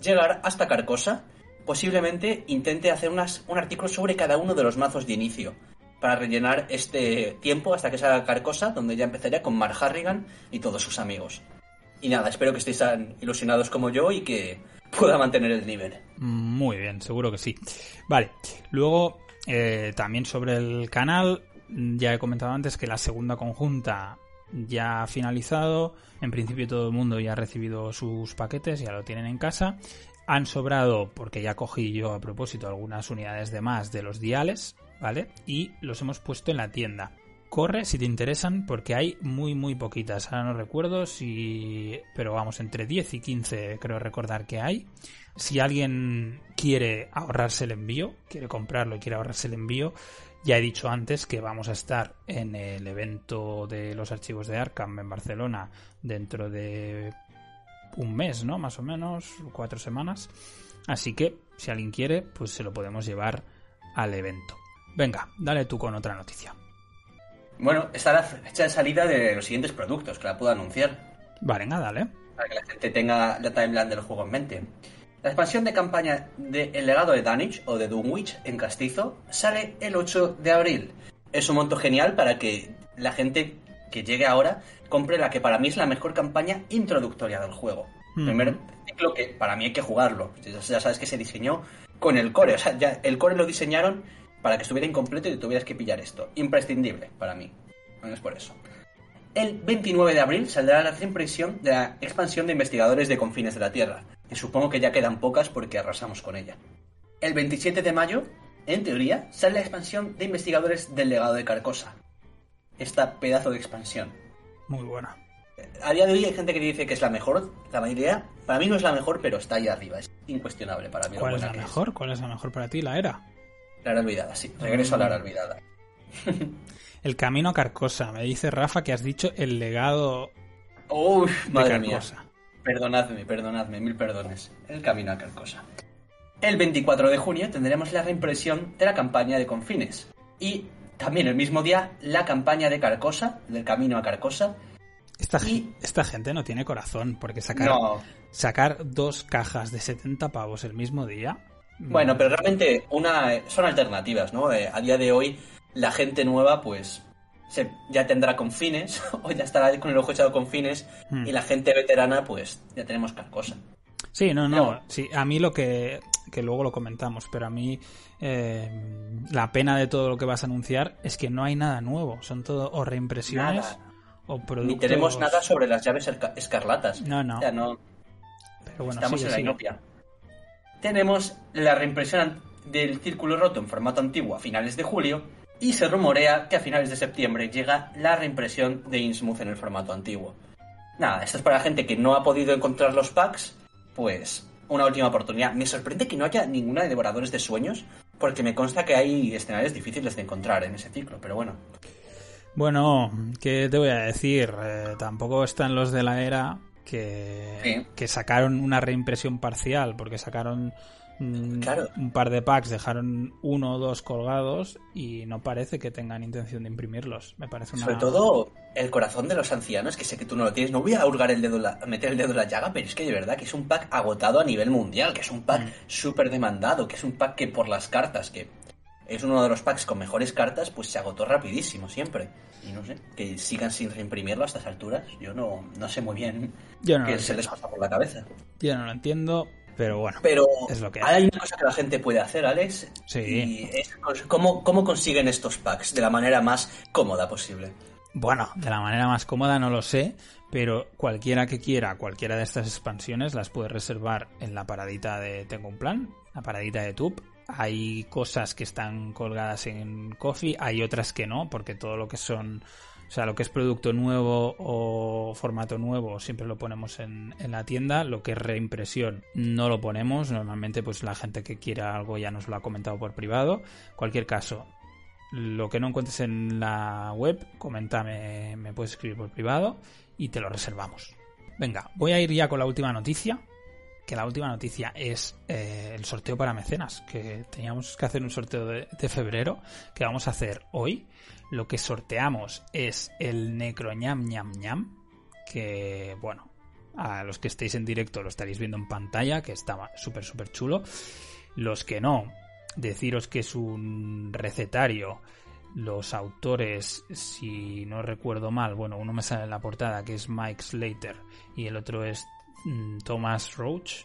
Speaker 2: llegar hasta Carcosa, posiblemente intente hacer unas, un artículo sobre cada uno de los mazos de inicio para rellenar este tiempo hasta que salga Carcosa, donde ya empezaría con Mark Harrigan y todos sus amigos. Y nada, espero que estéis tan ilusionados como yo y que pueda mantener el nivel.
Speaker 1: Muy bien, seguro que sí. Vale, luego eh, también sobre el canal, ya he comentado antes que la segunda conjunta ya ha finalizado. En principio todo el mundo ya ha recibido sus paquetes, ya lo tienen en casa. Han sobrado, porque ya cogí yo a propósito algunas unidades de más de los diales, ¿vale? Y los hemos puesto en la tienda. Corre si te interesan, porque hay muy, muy poquitas. Ahora no recuerdo si. Pero vamos, entre 10 y 15 creo recordar que hay. Si alguien quiere ahorrarse el envío, quiere comprarlo y quiere ahorrarse el envío, ya he dicho antes que vamos a estar en el evento de los archivos de Arkham en Barcelona dentro de un mes, ¿no? Más o menos, cuatro semanas. Así que, si alguien quiere, pues se lo podemos llevar al evento. Venga, dale tú con otra noticia.
Speaker 2: Bueno, está la fecha de salida de los siguientes productos que la puedo anunciar.
Speaker 1: Vale, nada, dale.
Speaker 2: Para que la gente tenga la timeline del juego en mente. La expansión de campaña de El legado de Danich o de Dunwich en Castizo sale el 8 de abril. Es un monto genial para que la gente que llegue ahora compre la que para mí es la mejor campaña introductoria del juego.
Speaker 1: Mm.
Speaker 2: Primer ciclo que para mí hay que jugarlo. Ya sabes que se diseñó con el core. O sea, ya el core lo diseñaron para que estuviera incompleto y tuvieras que pillar esto. Imprescindible para mí. No es por eso. El 29 de abril saldrá la reimpresión de la expansión de investigadores de confines de la Tierra, que supongo que ya quedan pocas porque arrasamos con ella. El 27 de mayo, en teoría, sale la expansión de investigadores del legado de Carcosa. Esta pedazo de expansión.
Speaker 1: Muy buena.
Speaker 2: A día de hoy hay gente que dice que es la mejor, la mayoría. Para mí no es la mejor, pero está ahí arriba. Es incuestionable para mí.
Speaker 1: ¿Cuál es la mejor? ¿Cuál es la mejor para ti? La era.
Speaker 2: La era olvidada, sí. Regreso a la era olvidada.
Speaker 1: El camino a Carcosa. Me dice Rafa que has dicho el legado
Speaker 2: Uf,
Speaker 1: de
Speaker 2: madre mía. Perdonadme, perdonadme, mil perdones. El camino a Carcosa. El 24 de junio tendremos la reimpresión de la campaña de Confines. Y también el mismo día la campaña de Carcosa, del camino a Carcosa.
Speaker 1: Esta,
Speaker 2: Y-
Speaker 1: esta gente no tiene corazón, porque sacar,
Speaker 2: No.
Speaker 1: sacar dos cajas de 70 pavos el mismo día.
Speaker 2: Bueno, pero realmente una son alternativas, ¿no? Eh, a día de hoy la gente nueva pues se- ya tendrá confines o ya estará con el ojo echado con fines
Speaker 1: Hmm.
Speaker 2: y la gente veterana pues ya tenemos Carcosa.
Speaker 1: Sí, no, no. Sí, a mí lo que. que luego lo comentamos, pero a mí eh, la pena de todo lo que vas a anunciar es que no hay nada nuevo. Son todo o reimpresiones
Speaker 2: Nada.
Speaker 1: o productos.
Speaker 2: Ni tenemos nada sobre las llaves esca- escarlatas.
Speaker 1: No, no.
Speaker 2: O sea, no,
Speaker 1: Pero bueno,
Speaker 2: Estamos
Speaker 1: sigue,
Speaker 2: en la inopia. Tenemos la reimpresión del Círculo Roto en formato antiguo a finales de julio y se rumorea que a finales de septiembre llega la reimpresión de Innsmouth en el formato antiguo. Nada, esto es para la gente que no ha podido encontrar los packs, pues una última oportunidad. Me sorprende que no haya ninguna de Devoradores de Sueños, porque me consta que hay escenarios difíciles de encontrar en ese ciclo, pero bueno.
Speaker 1: Bueno, ¿qué te voy a decir? Eh, tampoco están los de la era que,
Speaker 2: Sí.
Speaker 1: que sacaron una reimpresión parcial, porque sacaron mm,
Speaker 2: Claro.
Speaker 1: un par de packs, dejaron uno o dos colgados y no parece que tengan intención de imprimirlos. Me parece una...
Speaker 2: Sobre todo el corazón de los ancianos, que sé que tú no lo tienes. No voy a hurgar el dedo, la- meter el dedo en la llaga, pero es que de verdad que es un pack agotado a nivel mundial, que es un pack
Speaker 1: Mm.
Speaker 2: súper demandado, que es un pack que por las cartas, que es uno de los packs con mejores cartas, pues se agotó rapidísimo siempre. Y no sé, que sigan sin reimprimirlo a estas alturas, yo no, no sé muy bien
Speaker 1: Yo no,
Speaker 2: qué se les pasa por la cabeza.
Speaker 1: Yo no lo entiendo, pero bueno.
Speaker 2: Pero
Speaker 1: Es lo que
Speaker 2: hay una cosa que la gente puede hacer, Alex,
Speaker 1: Sí.
Speaker 2: y es cómo, cómo consiguen estos packs de la manera más cómoda posible.
Speaker 1: Bueno, de la manera más cómoda no lo sé, pero cualquiera que quiera cualquiera de estas expansiones las puede reservar en la paradita de Tengo un plan, la paradita de Tube. Hay cosas que están colgadas en Coffee, hay otras que no, porque todo lo que son, o sea, lo que es producto nuevo o formato nuevo siempre lo ponemos en, la tienda. Lo que es reimpresión no lo ponemos. Normalmente, pues la gente que quiera algo ya nos lo ha comentado por privado. Cualquier caso, lo que no encuentres en la web, coméntame, me puedes escribir por privado y te lo reservamos. Venga, voy a ir ya con la última noticia. Que la última noticia es eh, el sorteo para mecenas. Que teníamos que hacer un sorteo de, febrero. Que vamos a hacer hoy. Lo que sorteamos es el Necroñam ñam ñam. Que, bueno, A los que estéis en directo lo estaréis viendo en pantalla, que está súper, súper chulo. Los que no, deciros que es un recetario. Los autores, si no recuerdo mal, bueno, uno me sale en la portada que es Mike Slater y el otro es Thomas Roach.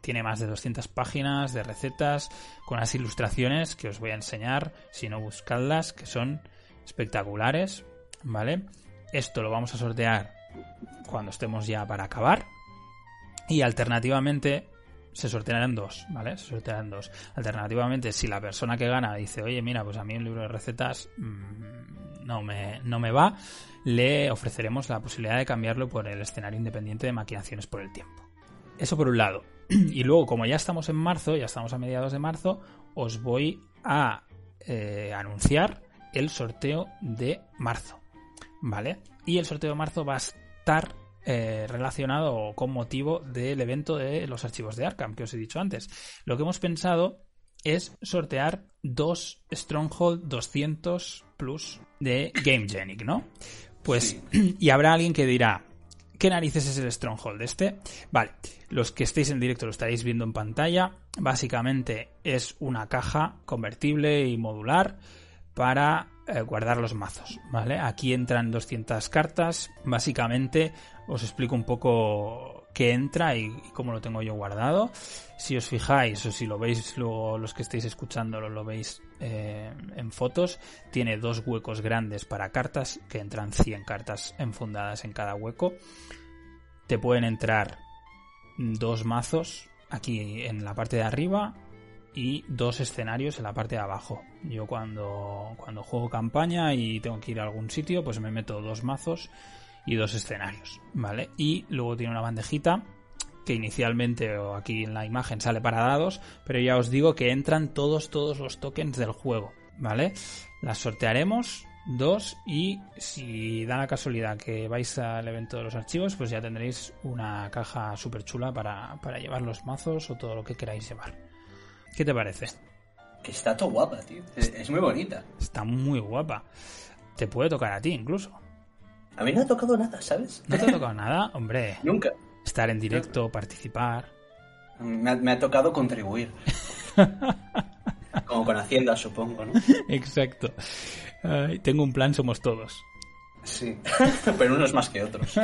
Speaker 1: Tiene más de 200 páginas de recetas con las ilustraciones que os voy a enseñar, si no buscadlas, que son espectaculares, ¿vale? Esto lo vamos a sortear cuando estemos ya para acabar. Y alternativamente se sortearán dos, ¿vale? Se sortearán dos. Alternativamente, si la persona que gana dice, oye, mira, pues a mí un libro de recetas mmm, no, me, no me va, le ofreceremos la posibilidad de cambiarlo por el escenario independiente de maquinaciones por el tiempo. Eso por un lado. Y luego, como ya estamos en marzo, ya estamos a mediados de marzo, os voy a eh, anunciar el sorteo de marzo. ¿Vale? Y el sorteo de marzo va a estar eh, relacionado con motivo del evento de los archivos de Arkham que os he dicho antes. Lo que hemos pensado es sortear dos Stronghold 200 Plus de GameGenic, ¿no? Pues, sí. y habrá alguien que dirá, ¿qué narices es el Stronghold este? Vale, los que estéis en directo lo estaréis viendo en pantalla. Básicamente es una caja convertible y modular para eh, guardar los mazos, ¿vale? Aquí entran 200 cartas. Básicamente os explico un poco qué entra y, y, cómo lo tengo yo guardado. Si os fijáis o si lo veis luego los que estéis escuchando lo veis eh, en fotos, tiene dos huecos grandes para cartas, que entran 100 cartas enfundadas en cada hueco. Te pueden entrar dos mazos aquí en la parte de arriba y dos escenarios en la parte de abajo. Yo cuando, cuando juego campaña y tengo que ir a algún sitio, pues me meto dos mazos y dos escenarios, ¿vale? Y luego tiene una bandejita que inicialmente o aquí en la imagen sale para dados, pero ya os digo que entran todos todos los tokens del juego, ¿vale? Las sortearemos dos y si da la casualidad que vais al evento de los archivos, pues ya tendréis una caja súper chula para, para llevar los mazos o todo lo que queráis llevar. ¿Qué te parece?
Speaker 2: Que está todo guapa, tío. Es muy bonita.
Speaker 1: Está muy guapa. Te puede tocar a ti incluso.
Speaker 2: A mí no ha tocado nada, ¿sabes?
Speaker 1: ¿No te ha tocado nada? Hombre.
Speaker 2: Nunca.
Speaker 1: Estar en directo, participar.
Speaker 2: Me ha, me ha tocado contribuir. Como con Hacienda, supongo, ¿no?
Speaker 1: Exacto. Tengo un plan, somos todos.
Speaker 2: Sí, pero unos más que otros.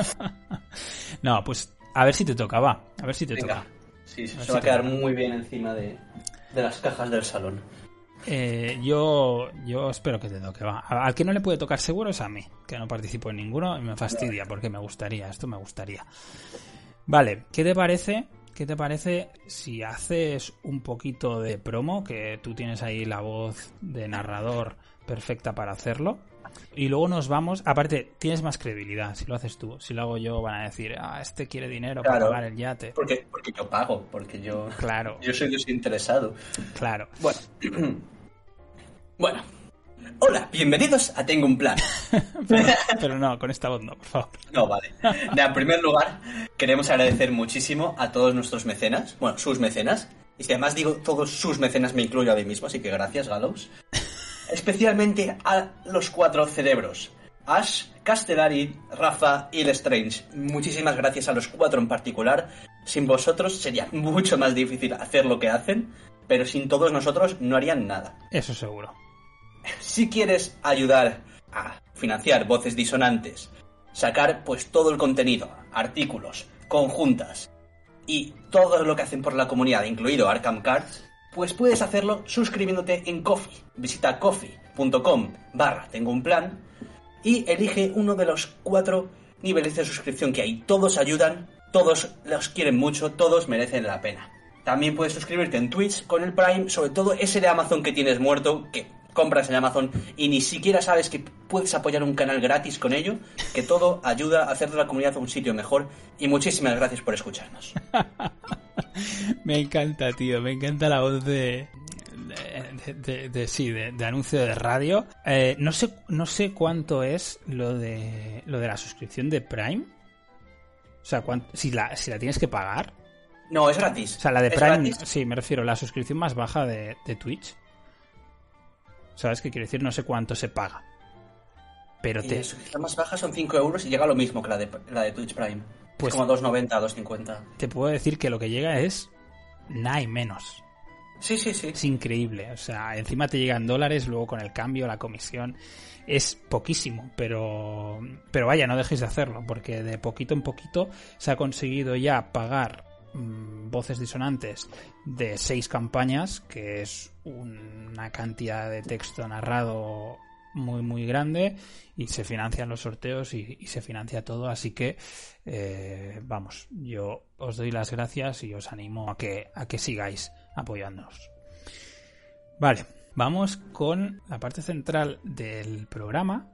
Speaker 1: no, pues a ver si te toca, va. A ver si te
Speaker 2: Venga.
Speaker 1: toca.
Speaker 2: Sí, se va a quedar muy bien encima de, de las cajas del salón.
Speaker 1: Eh, yo, yo espero que te toque, va. Al que no le puede tocar seguro es a mí, que no participo en ninguno y me fastidia porque me gustaría, esto me gustaría. Vale, ¿qué te parece? ¿Qué te parece si haces un poquito de promo? Que tú tienes ahí la voz de narrador perfecta para hacerlo. Y luego nos vamos. Aparte, tienes más credibilidad si lo haces tú. Si lo hago yo, van a decir, ah, este quiere dinero para
Speaker 2: Claro.
Speaker 1: pagar el yate.
Speaker 2: Porque, porque yo pago, porque yo,
Speaker 1: Claro,
Speaker 2: yo soy desinteresado.
Speaker 1: claro.
Speaker 2: Bueno. bueno. Hola, bienvenidos a Tengo un Plan.
Speaker 1: Pero, pero no, con esta voz no, por favor.
Speaker 2: No, vale. En primer lugar, queremos agradecer muchísimo a todos nuestros mecenas, bueno, sus mecenas. Y si además digo todos sus mecenas, me incluyo a mí mismo, así que gracias, Gallows. Especialmente a los cuatro cerebros. Ash, Castellari, Rafa y Lestrange. Muchísimas gracias a los cuatro en particular. Sin vosotros sería mucho más difícil hacer lo que hacen, pero sin todos nosotros no harían nada.
Speaker 1: Eso seguro.
Speaker 2: Si quieres ayudar a financiar voces disonantes, sacar pues todo el contenido, artículos, conjuntas y todo lo que hacen por la comunidad, incluido Arkham Cards, pues puedes hacerlo suscribiéndote en Coffee. Visita coffee.com barra tengo un plan y elige uno de los cuatro niveles de suscripción que hay. Todos ayudan, todos los quieren mucho, todos merecen la pena. También puedes suscribirte en Twitch con el Prime, sobre todo ese de Amazon que tienes muerto, que compras en Amazon y ni siquiera sabes que puedes apoyar un canal gratis con ello, que todo ayuda a hacer de la comunidad un sitio mejor. Y muchísimas gracias por escucharnos.
Speaker 1: Me encanta, tío. Me encanta la voz de. de, de- de- sí, de, de anuncio de radio. Eh, no sé, no sé cuánto es lo de lo de la suscripción de Prime. O sea, si la, si la tienes que pagar.
Speaker 2: No, es gratis.
Speaker 1: O sea, la de Prime, sí, me refiero, la suscripción más baja de Twitch. ¿Sabes qué quiere decir? No sé cuánto se paga. Pero
Speaker 2: Y
Speaker 1: te.
Speaker 2: la suscripción más baja son 5 euros y llega lo mismo que la de, la de Twitch Prime. Pues como 2.90, 2.50.
Speaker 1: Te puedo decir que lo que llega es nada y menos.
Speaker 2: Sí, sí, sí.
Speaker 1: Es increíble. O sea, encima te llegan dólares, luego con el cambio, la comisión. Es poquísimo, pero, pero vaya, no dejéis de hacerlo, porque de poquito en poquito se ha conseguido ya pagar mm, voces disonantes de seis campañas, que es una cantidad de texto narrado muy muy grande y se financian los sorteos y, se financia todo. Así que eh, vamos yo os doy las gracias y os animo a que a que sigáis apoyándonos. Vale vamos con la parte central del programa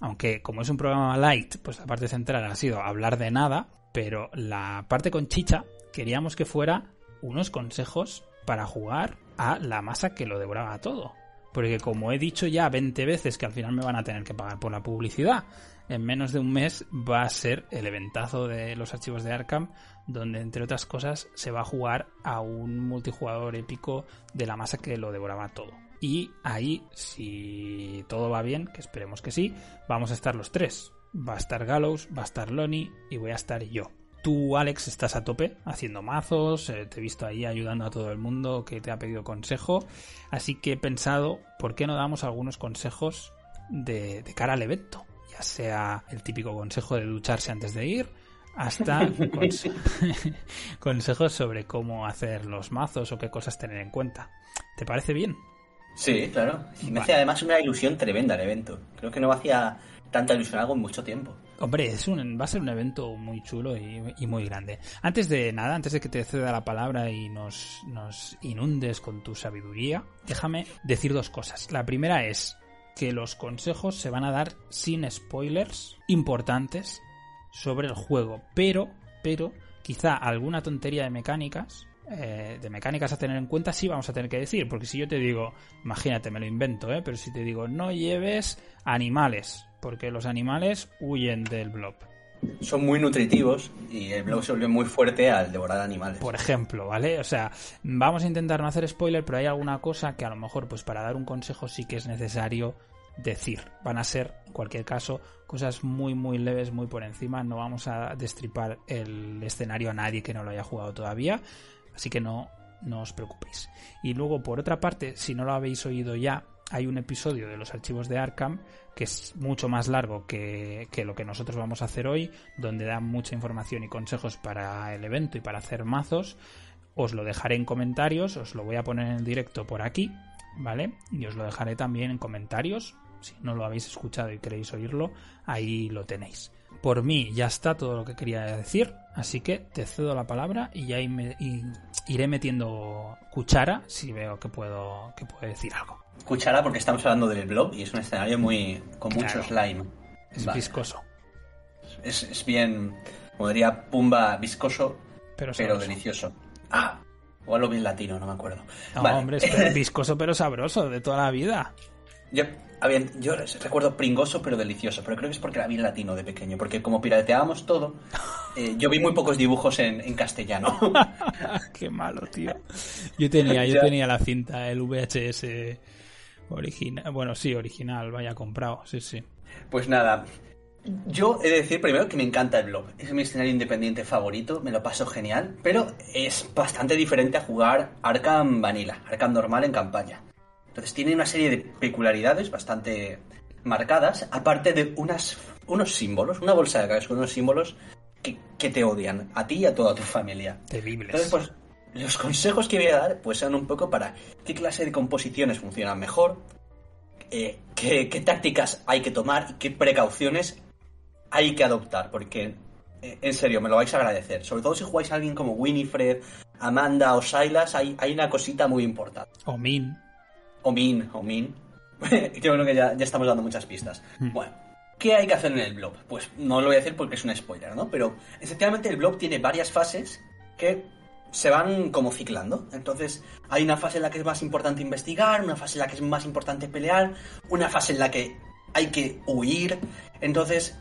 Speaker 1: aunque como es un programa light pues la parte central ha sido hablar de nada pero la parte con chicha queríamos que fuera unos consejos para jugar a la masa que lo devoraba todo porque como he dicho ya 20 veces que al final me van a tener que pagar por la publicidad, en menos de un mes va a ser el eventazo de los archivos de Arkham, donde entre otras cosas se va a jugar a un multijugador épico de la masa que lo devoraba todo. Y ahí, si todo va bien, que esperemos que sí, vamos a estar los tres. Va a estar Gallows, va a estar Lonnie y voy a estar yo. Tú, Alex, estás a tope haciendo mazos, eh, te he visto ahí ayudando a todo el mundo que te ha pedido consejo, así que he pensado, ¿por qué no damos algunos consejos de, cara al evento? Ya sea el típico consejo de ducharse antes de ir, hasta consejos sobre cómo hacer los mazos o qué cosas tener en cuenta. ¿Te parece bien?
Speaker 2: Sí, claro. me hace además una ilusión tremenda el evento. Creo que no hacía tanta ilusión algo en mucho tiempo.
Speaker 1: Hombre, va a ser un evento muy chulo y, muy grande. Antes de nada, antes de que te ceda la palabra y nos, nos inundes con tu sabiduría, déjame decir dos cosas. La primera es que los consejos se van a dar sin spoilers importantes sobre el juego, pero, pero, quizá alguna tontería de mecánicas eh, de mecánicas a tener en cuenta sí vamos a tener que decir, porque si yo te digo, imagínate, me lo invento, ¿eh? pero si te digo no lleves animales, porque los animales huyen del blob.
Speaker 2: Son muy nutritivos y el blob se vuelve muy fuerte al devorar animales.
Speaker 1: Por ejemplo, ¿vale? O sea, vamos a intentar no hacer spoiler, pero hay alguna cosa que a lo mejor, pues para dar un consejo sí que es necesario decir. Van a ser, en cualquier caso, cosas muy, muy leves, muy por encima. No vamos a destripar el escenario a nadie que no lo haya jugado todavía. Así que no, no os preocupéis. Y luego, por otra parte, si no lo habéis oído ya, hay un episodio de los archivos de Arkham que es mucho más largo que, lo que nosotros vamos a hacer hoy, donde da mucha información y consejos para el evento y para hacer mazos. Os lo dejaré en comentarios, os lo voy a poner en directo por aquí, ¿vale? Y os lo dejaré también en comentarios. Si no lo habéis escuchado y queréis oírlo, ahí lo tenéis. Por mí ya está todo lo que quería decir, así que te cedo la palabra y ya iré metiendo cuchara si veo que puedo, que puede decir algo.
Speaker 2: Cuchara porque estamos hablando del blog y es un escenario muy con mucho slime.
Speaker 1: Es viscoso.
Speaker 2: Es, bien, como diría Pumba, viscoso, pero, delicioso. Ah, o algo bien latino, no me acuerdo.
Speaker 1: No, hombre, es viscoso pero sabroso, de toda la vida.
Speaker 2: Yo, yo recuerdo pringoso pero delicioso, pero creo que es porque era bien latino de pequeño, porque como pirateábamos todo, eh, yo vi muy pocos dibujos en, castellano.
Speaker 1: Qué malo, tío. Yo tenía, yo tenía la cinta, el VHS Original, bueno, sí, original, vaya comprado, sí, sí.
Speaker 2: Pues nada, yo he de decir primero que me encanta el blog. Es mi escenario independiente favorito, me lo paso genial, pero es bastante diferente a jugar Arkham Vanilla, Arkham normal en campaña. Entonces tiene una serie de peculiaridades bastante marcadas, aparte de unas, unos símbolos, una bolsa de cabeza con unos símbolos que, que, te odian, a ti y a toda tu familia.
Speaker 1: Terribles.
Speaker 2: Entonces, pues, los consejos que voy a dar pues son un poco para qué clase de composiciones funcionan mejor, eh, qué, tácticas hay que tomar y qué precauciones hay que adoptar, porque eh, en serio, me lo vais a agradecer. Sobre todo si jugáis a alguien como Winifred, Amanda o Silas, hay, hay una cosita muy importante.
Speaker 1: O Min.
Speaker 2: O Min, o Min. Creo que ya, ya estamos dando muchas pistas. Hmm. Bueno, ¿qué hay que hacer en el blog? Pues no lo voy a decir porque es un spoiler, ¿no? Pero efectivamente el blog tiene varias fases que se van como ciclando. Entonces, hay una fase en la que es más importante investigar, una fase en la que es más importante pelear, una fase en la que hay que huir. Entonces,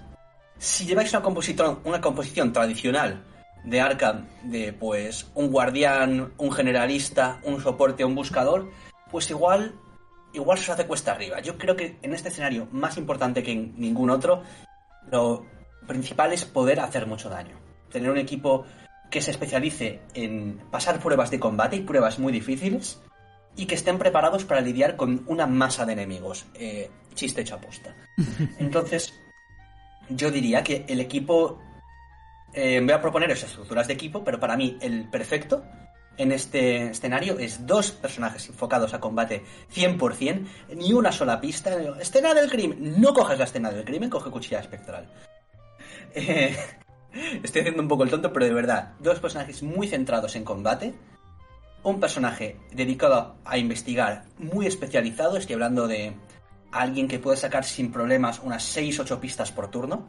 Speaker 2: si lleváis una composición, una composición tradicional de Arkham, de pues un guardián, un generalista, un soporte, un buscador, pues igual, igual se os hace cuesta arriba. Yo creo que en este escenario, más importante que en ningún otro, lo principal es poder hacer mucho daño tener un equipo que se especialice en pasar pruebas de combate y pruebas muy difíciles y que estén preparados para lidiar con una masa de enemigos. Eh, chiste hecho aposta. Entonces, yo diría que el equipo... Eh, voy a proponer esas estructuras de equipo, pero para mí el perfecto en este escenario es dos personajes enfocados a combate 100%, ni una sola pista. Escena del crimen. No coges la escena del crimen, coge cuchilla espectral. Eh, estoy haciendo un poco el tonto, pero de verdad, dos personajes muy centrados en combate. Un personaje dedicado a investigar, muy especializado. Estoy hablando de alguien que puede sacar sin problemas unas 6-8 pistas por turno.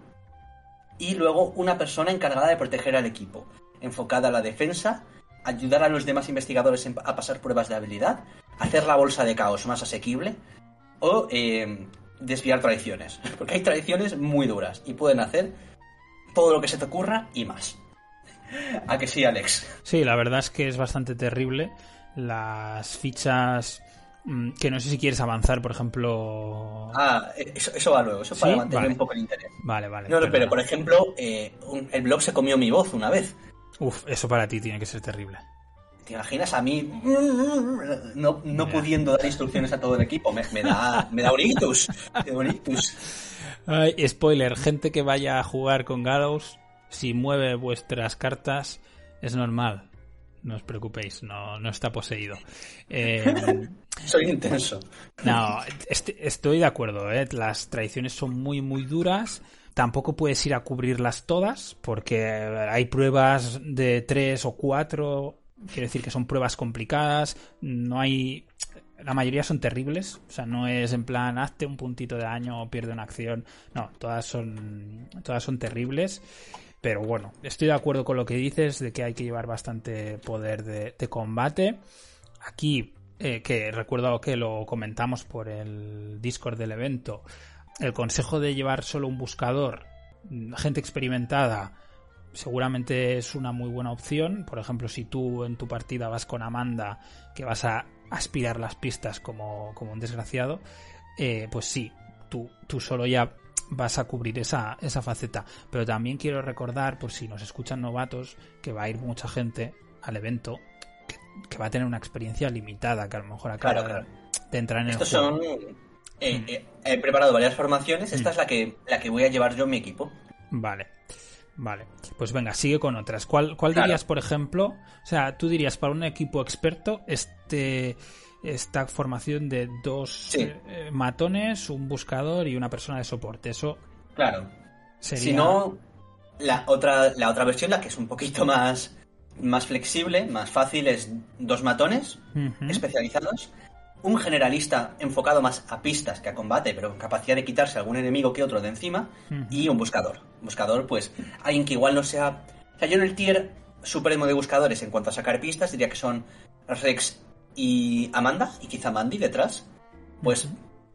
Speaker 2: Y luego una persona encargada de proteger al equipo, enfocada a la defensa ayudar a los demás investigadores a pasar pruebas de habilidad, hacer la bolsa de caos más asequible o eh, desviar traiciones. Porque hay traiciones muy duras y pueden hacer todo lo que se te ocurra y más. ¿A que sí, Alex?
Speaker 1: Sí, la verdad es que es bastante terrible. Las fichas mm, que no sé si quieres avanzar, por ejemplo.
Speaker 2: Ah, eso, va luego, eso para mantener un poco el interés.
Speaker 1: Vale, vale.
Speaker 2: No, pero por ejemplo, eh, el blog se comió mi voz una vez.
Speaker 1: Uf, eso para ti tiene que ser terrible.
Speaker 2: ¿Te imaginas a mí no, no pudiendo dar instrucciones a todo el equipo? Me, da, me da un ictus.
Speaker 1: Ay, spoiler, gente que vaya a jugar con Gallows, si mueve vuestras cartas, es normal. No os preocupéis, no, no está poseído.
Speaker 2: Eh, Soy intenso.
Speaker 1: No, estoy de acuerdo, ¿eh? las traiciones son muy, muy duras Tampoco puedes ir a cubrirlas todas, porque hay pruebas de tres o cuatro, quiere decir que son pruebas complicadas, no hay... La mayoría son terribles, o sea, no es en plan, hazte un puntito de daño o pierde una acción, no, todas son, todas son terribles. Pero bueno, estoy de acuerdo con lo que dices de que hay que llevar bastante poder de, combate. Aquí, eh, que recuerdo que lo comentamos por el Discord del evento, el consejo de llevar solo un buscador, gente experimentada, seguramente es una muy buena opción. Por ejemplo, si tú en tu partida vas con Amanda, que vas a aspirar las pistas como, como un desgraciado, eh, pues sí, tú, tú solo ya vas a cubrir esa, esa faceta. Pero también quiero recordar, por si nos escuchan novatos, que va a ir mucha gente al evento que, va a tener una experiencia limitada, que a lo mejor acaba de entrar en el juego.
Speaker 2: Eh, mm. eh, he preparado varias formaciones. Esta mm. es la que, la que voy a llevar yo en mi equipo.
Speaker 1: Vale. Vale, pues venga, sigue con otras. ¿Cuál, cuál dirías, por ejemplo? O sea, tú dirías para un equipo experto este esta formación de dos eh, matones, un buscador y una persona de soporte. Eso.
Speaker 2: Claro. Si no, la otra, la otra versión, la que es un poquito más, más flexible, más fácil, es dos matones especializados un generalista enfocado más a pistas que a combate, pero con capacidad de quitarse algún enemigo que otro de encima, y un buscador. buscador, pues, alguien que igual no sea... O sea, yo en el tier supremo de buscadores en cuanto a sacar pistas diría que son Rex y Amanda, y quizá Mandy detrás. Pues,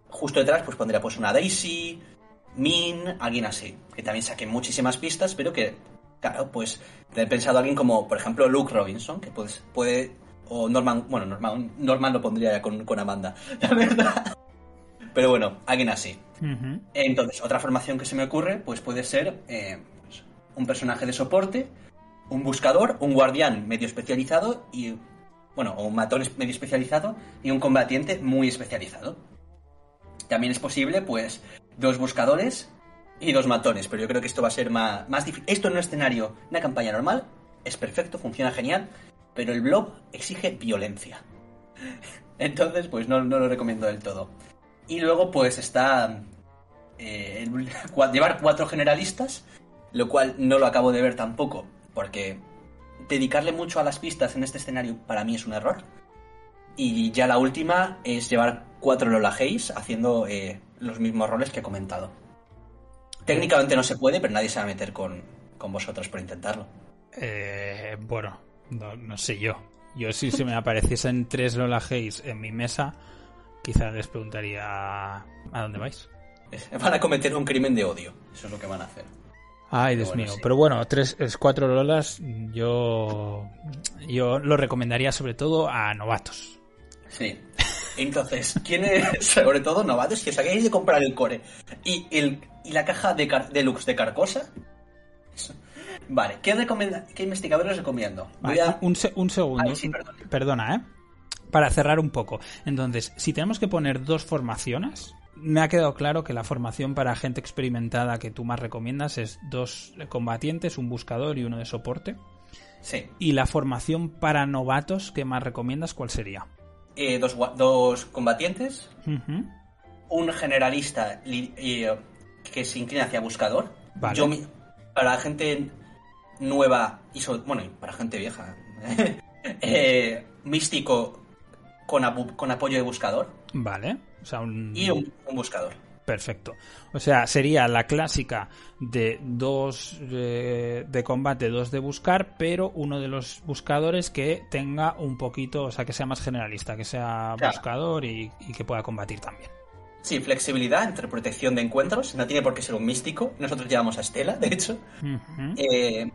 Speaker 2: justo detrás, pues pondría pues una Daisy, Min, alguien así, que también saque muchísimas pistas, pero que, claro, pues, he pensado alguien como, por ejemplo, Luke Robinson, que pues, puede o Norman, bueno, Norman, Norman lo pondría con, con Amanda, la verdad. Pero bueno, alguien así. Entonces, otra formación que se me ocurre, pues puede ser eh, pues, un personaje de soporte, un buscador, un guardián medio especializado y, bueno, o un matón medio especializado y un combatiente muy especializado. También es posible, pues, dos buscadores y dos matones, pero yo creo que esto va a ser más, más difícil. Esto en un escenario, una campaña normal, es perfecto, funciona genial, pero el blob exige violencia. Entonces, pues no, lo recomiendo del todo. Y luego, pues está eh, llevar cuatro generalistas, lo cual no lo acabo de ver tampoco, porque dedicarle mucho a las pistas en este escenario para mí es un error. Y ya la última es llevar cuatro Lola Hayes haciendo eh, los mismos roles que he comentado. Técnicamente no se puede, pero nadie se va a meter con, con vosotros por intentarlo.
Speaker 1: Eh, bueno, no, no sé yo. Yo si se me apareciesen tres Lola Hayes en mi mesa, quizás les preguntaría ¿a dónde vais?
Speaker 2: Van a cometer un crimen de odio. Eso es lo que van a hacer.
Speaker 1: Ay, Dios mío. Pero bueno, tres, cuatro Lolas, yo, yo lo recomendaría sobre todo a novatos.
Speaker 2: Sí. Entonces, ¿quién es? Sobre todo novatos que os hagáis de comprar el core y, el, y la caja de deluxe de Carcosa Vale, ¿qué, recomenda ¿qué investigadores recomiendo?
Speaker 1: Voy a... un, un, segundo. Perdona, ¿eh? Para cerrar un poco. Entonces, si tenemos que poner dos formaciones, me ha quedado claro que la formación para gente experimentada que tú más recomiendas es dos combatientes, un buscador y uno de soporte.
Speaker 2: Sí.
Speaker 1: ¿Y la formación para novatos que más recomiendas cuál sería?
Speaker 2: Eh, dos, dos, combatientes, un generalista eh, que se inclina hacia buscador. Yo, para gente nueva y bueno, para gente vieja, eh, místico con, con apoyo de buscador.
Speaker 1: Vale.
Speaker 2: Y un, buscador.
Speaker 1: Perfecto. O sea, sería la clásica de dos eh, de combate, dos de buscar, pero uno de los buscadores que tenga un poquito, o sea, que sea más generalista, que sea buscador y, que pueda combatir también.
Speaker 2: Sí, flexibilidad entre protección de encuentros. No tiene por qué ser un místico. Nosotros llevamos a Estela, de hecho. Eh,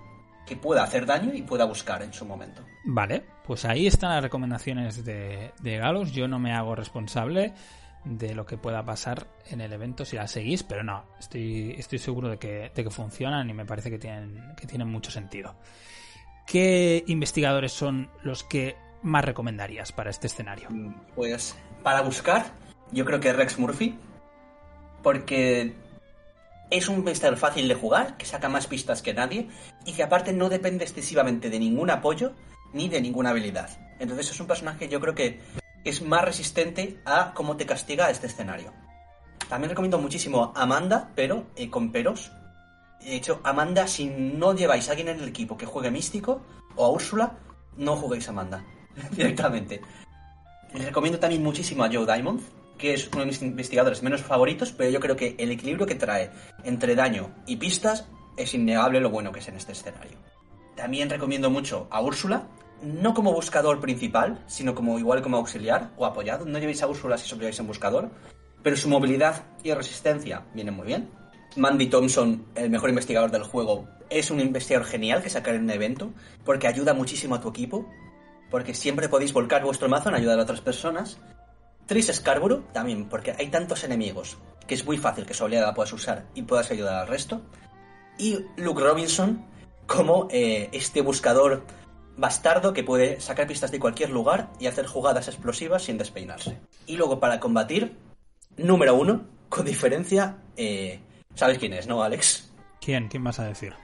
Speaker 2: que pueda hacer daño y pueda buscar en su momento.
Speaker 1: Vale, pues ahí están las recomendaciones de, de Galos. Yo no me hago responsable de lo que pueda pasar en el evento si la seguís, pero no, estoy, estoy seguro de que, de que funcionan y me parece que tienen, que tienen mucho sentido. ¿Qué investigadores son los que más recomendarías para este escenario?
Speaker 2: Pues para buscar, yo creo que Rex Murphy, porque es un investigador fácil de jugar, que saca más pistas que nadie y que aparte no depende excesivamente de ningún apoyo ni de ninguna habilidad. Entonces es un personaje que yo creo que es más resistente a cómo te castiga este escenario. También recomiendo muchísimo Amanda, pero eh, con peros. De hecho, Amanda, si no lleváis a alguien en el equipo que juegue místico o a Úrsula, no juguéis Amanda directamente. Les recomiendo también muchísimo a Joe Diamond, que es uno de mis investigadores menos favoritos, pero yo creo que el equilibrio que trae entre daño y pistas es innegable lo bueno que es en este escenario. También recomiendo mucho a Úrsula, no como buscador principal, sino como igual como auxiliar o apoyado. No llevéis a Úrsula si solo lleváis en buscador, pero su movilidad y resistencia vienen muy bien. Mandy Thompson, el mejor investigador del juego, es un investigador genial que sacar en un evento, porque ayuda muchísimo a tu equipo, porque siempre podéis volcar vuestro mazo en ayudar a otras personas. Tris Scarborough, también, porque hay tantos enemigos que es muy fácil que su habilidad la puedas usar y puedas ayudar al resto. Y Luke Robinson, como eh, este buscador bastardo que puede sacar pistas de cualquier lugar y hacer jugadas explosivas sin despeinarse. Y luego para combatir, número uno, con diferencia, eh, ¿sabes quién es, no, Alex?
Speaker 1: ¿Quién? ¿Quién vas a decir?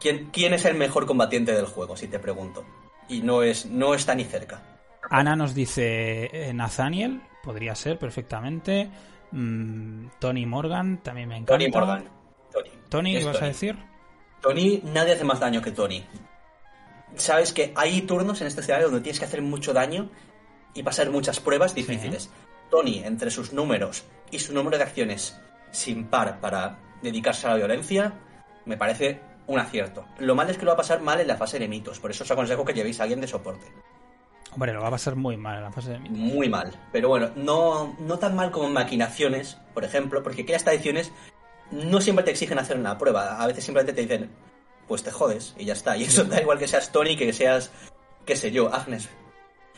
Speaker 2: ¿Quién, ¿Quién es el mejor combatiente del juego, si te pregunto? Y no, es, no está ni cerca.
Speaker 1: Ana nos dice eh, Nathaniel, podría ser perfectamente. Mm, Tony Morgan, también me encanta.
Speaker 2: Tony Morgan.
Speaker 1: Tony, ¿Tony qué vas a decir?
Speaker 2: Tony, nadie hace más daño que Tony sabes que hay turnos en este escenario donde tienes que hacer mucho daño y pasar muchas pruebas difíciles. Tony, entre sus números y su número de acciones sin par para dedicarse a la violencia, me parece un acierto. Lo malo es que lo va a pasar mal en la fase de mitos, por eso os aconsejo que llevéis a alguien de soporte.
Speaker 1: Hombre, lo va a pasar muy mal en la fase de.
Speaker 2: Muy mal. Pero bueno, no, no tan mal como en maquinaciones, por ejemplo, porque aquellas tradiciones no siempre te exigen hacer una prueba. A veces simplemente te dicen, pues te jodes y ya está. Y eso da igual que seas Tony que seas, qué sé yo, Agnes.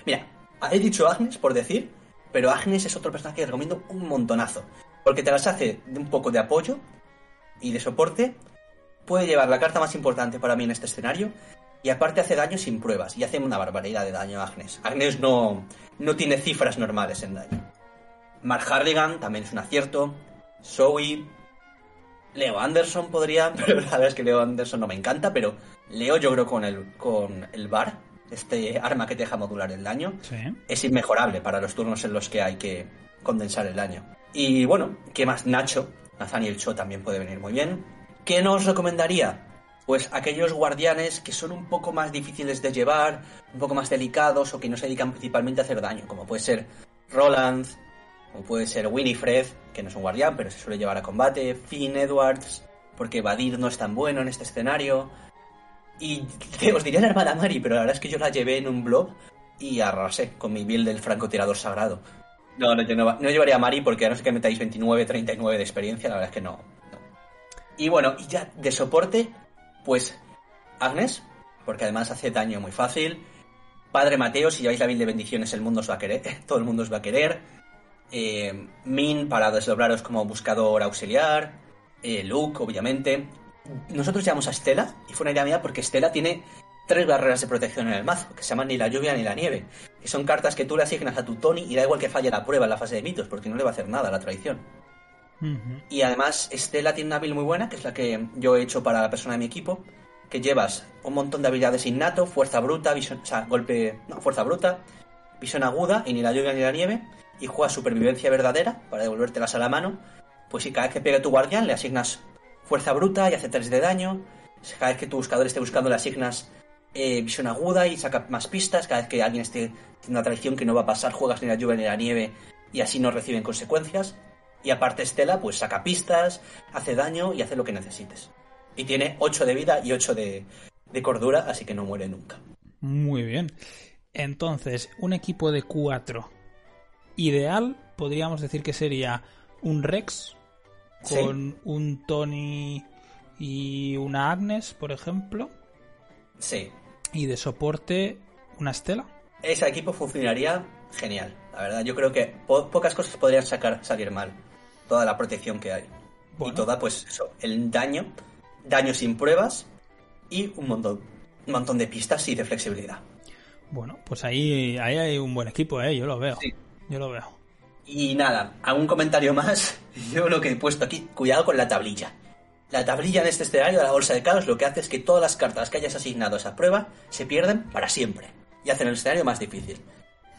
Speaker 2: Mira, he dicho Agnes por decir, pero Agnes es otro personaje que recomiendo un montonazo. Porque te las hace de un poco de apoyo y de soporte. Puede llevar la carta más importante para mí en este escenario. Y aparte hace daño sin pruebas. Y hace una barbaridad de daño Agnes. Agnes no, no tiene cifras normales en daño. Mark Harrigan también es un acierto. Zoe, Leo Anderson podría, pero la verdad es que Leo Anderson no me encanta, pero Leo yo creo con el, con el bar, este arma que te deja modular el daño, es inmejorable para los turnos en los que hay que condensar el daño. Y bueno, ¿qué más? Nacho, Nathaniel Cho también puede venir muy bien. ¿Qué nos recomendaría? Pues aquellos guardianes que son un poco más difíciles de llevar, un poco más delicados o que no se dedican principalmente a hacer daño, como puede ser Roland, o puede ser Winifred, que no es un guardián, pero se suele llevar a combate, Finn Edwards, porque evadir no es tan bueno en este escenario. Y os diría la hermana Mari, pero la verdad es que yo la llevé en un blog y arrasé con mi build del francotirador sagrado. No, no, yo no, llevaría a Mari porque a no ser que metáis 29, 39 de experiencia, la verdad es que no, Y bueno, y ya de soporte, pues Agnes, porque además hace daño muy fácil. Padre Mateo, si lleváis la build de bendiciones, el mundo os va a querer, todo el mundo os va a querer eh, Min para desdobraros como buscador auxiliar, eh, Luke, obviamente, nosotros llamamos a Estela, y fue una idea mía porque Estela tiene tres barreras de protección en el mazo, que se llaman ni la lluvia ni la nieve, que son cartas que tú le asignas a tu Tony y da igual que falle la prueba en la fase de mitos, porque no le va a hacer nada a la traición. Y además, Estela tiene una build muy buena, que es la que yo he hecho para la persona de mi equipo, que llevas un montón de habilidades innato, fuerza bruta, visión, golpe, no, fuerza bruta, visión aguda y ni la lluvia ni la nieve, y juegas supervivencia verdadera para devolvértelas a la mano, pues si cada vez que pegue tu guardián le asignas fuerza bruta y hace 3 de daño, cada vez que tu buscador esté buscando le asignas eh, visión aguda y saca más pistas, cada vez que alguien esté haciendo una traición que no va a pasar, juegas ni la lluvia ni la nieve y así no reciben consecuencias. Y aparte Estela, pues saca pistas, hace daño y hace lo que necesites. Y tiene 8 de vida y 8 de, de cordura, así que no muere nunca.
Speaker 1: Muy bien. Entonces, un equipo de 4 ideal, podríamos decir que sería un Rex con
Speaker 2: Sí.
Speaker 1: un Tony y una Agnes, por ejemplo,
Speaker 2: Sí.
Speaker 1: y de soporte una Estela.
Speaker 2: Ese equipo funcionaría genial, la verdad. Yo creo que po- pocas cosas podrían sacar, salir mal. Toda la protección que hay.
Speaker 1: Bueno.
Speaker 2: Y toda, pues eso, el daño, daño sin pruebas y un montón, un montón de pistas y de flexibilidad.
Speaker 1: Bueno, pues ahí, ahí hay un buen equipo, ¿eh? Yo lo veo.
Speaker 2: Sí.
Speaker 1: Yo lo veo.
Speaker 2: Y nada, algún comentario más. Yo lo que he puesto aquí, cuidado con la tablilla. La tablilla en este escenario de la bolsa de caos lo que hace es que todas las cartas que hayas asignado a esa prueba se pierden para siempre y hacen el escenario más difícil.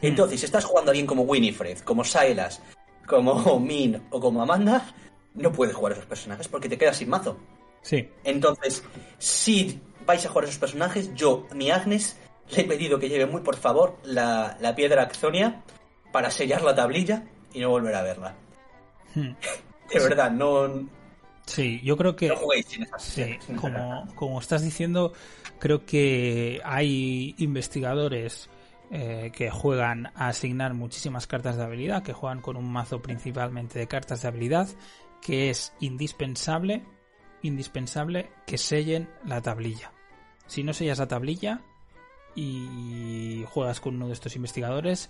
Speaker 2: Entonces, si estás jugando a alguien como Winifred, como Silas, como Min o como Amanda, no puedes jugar a esos personajes porque te quedas sin mazo.
Speaker 1: Sí.
Speaker 2: Entonces, si vais a jugar a esos personajes, yo, mi Agnes, le he pedido que lleve muy por favor la, la piedra Axonia para sellar la tablilla y no volver a verla.
Speaker 1: Hmm.
Speaker 2: De verdad, no,
Speaker 1: Sí, yo creo que...
Speaker 2: no juguéis sin esas
Speaker 1: Sí,
Speaker 2: sin
Speaker 1: como, como estás diciendo, creo que hay investigadores eh, que juegan a asignar muchísimas cartas de habilidad, que juegan con un mazo principalmente de cartas de habilidad, que es indispensable, indispensable que sellen la tablilla. Si no sellas la tablilla y juegas con uno de estos investigadores,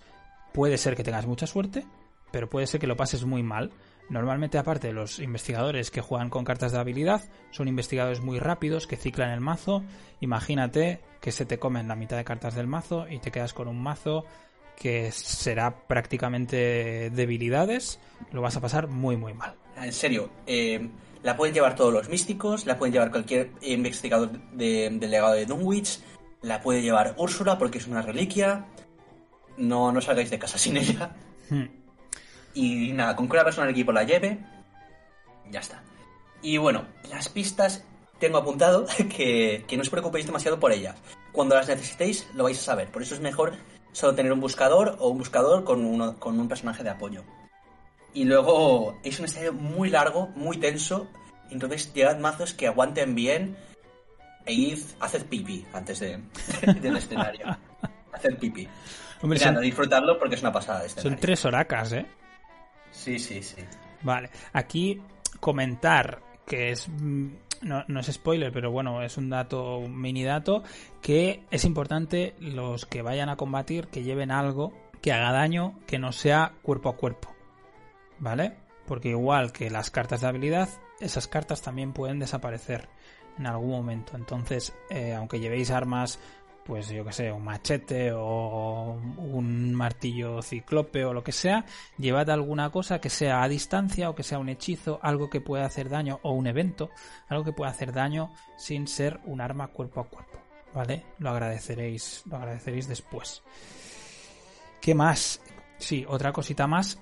Speaker 1: puede ser que tengas mucha suerte, pero puede ser que lo pases muy mal. Normalmente, aparte de los investigadores que juegan con cartas de habilidad, son investigadores muy rápidos que ciclan el mazo. Imagínate que se te comen la mitad de cartas del mazo y te quedas con un mazo que será prácticamente debilidades. Lo vas a pasar muy, muy mal.
Speaker 2: En serio, eh, la pueden llevar todos los místicos, la pueden llevar cualquier investigador de- del legado de Dunwich, la puede llevar Úrsula porque es una reliquia. No, no salgáis de casa sin ella.
Speaker 1: Hmm.
Speaker 2: Y nada, con que una persona del equipo la lleve, ya está. Y bueno, las pistas tengo apuntado que, que no os preocupéis demasiado por ellas. Cuando las necesitéis, lo vais a saber. Por eso es mejor solo tener un buscador o un buscador con, uno, con un personaje de apoyo. Y luego es un escenario muy largo, muy tenso. Entonces llevad mazos que aguanten bien e id, haced pipí antes de, del escenario. Haced pipí.
Speaker 1: Hombre,
Speaker 2: Y nada,
Speaker 1: son,
Speaker 2: disfrutarlo porque es una pasada de
Speaker 1: son tres horacas, ¿eh?
Speaker 2: Sí, sí, sí.
Speaker 1: Vale, aquí comentar que es mm, no, no es spoiler, pero bueno, es un dato, un mini dato, que es importante los que vayan a combatir que lleven algo que haga daño que no sea cuerpo a cuerpo. ¿Vale? Porque igual que las cartas de habilidad, esas cartas también pueden desaparecer en algún momento. Entonces, eh, aunque llevéis armas pues yo que sé, un machete o un martillo ciclope o lo que sea, llevad alguna cosa que sea a distancia o que sea un hechizo, algo que pueda hacer daño o un evento, algo que pueda hacer daño sin ser un arma cuerpo a cuerpo, ¿vale? Lo agradeceréis, lo agradeceréis después. ¿Qué más? Sí, otra cosita más.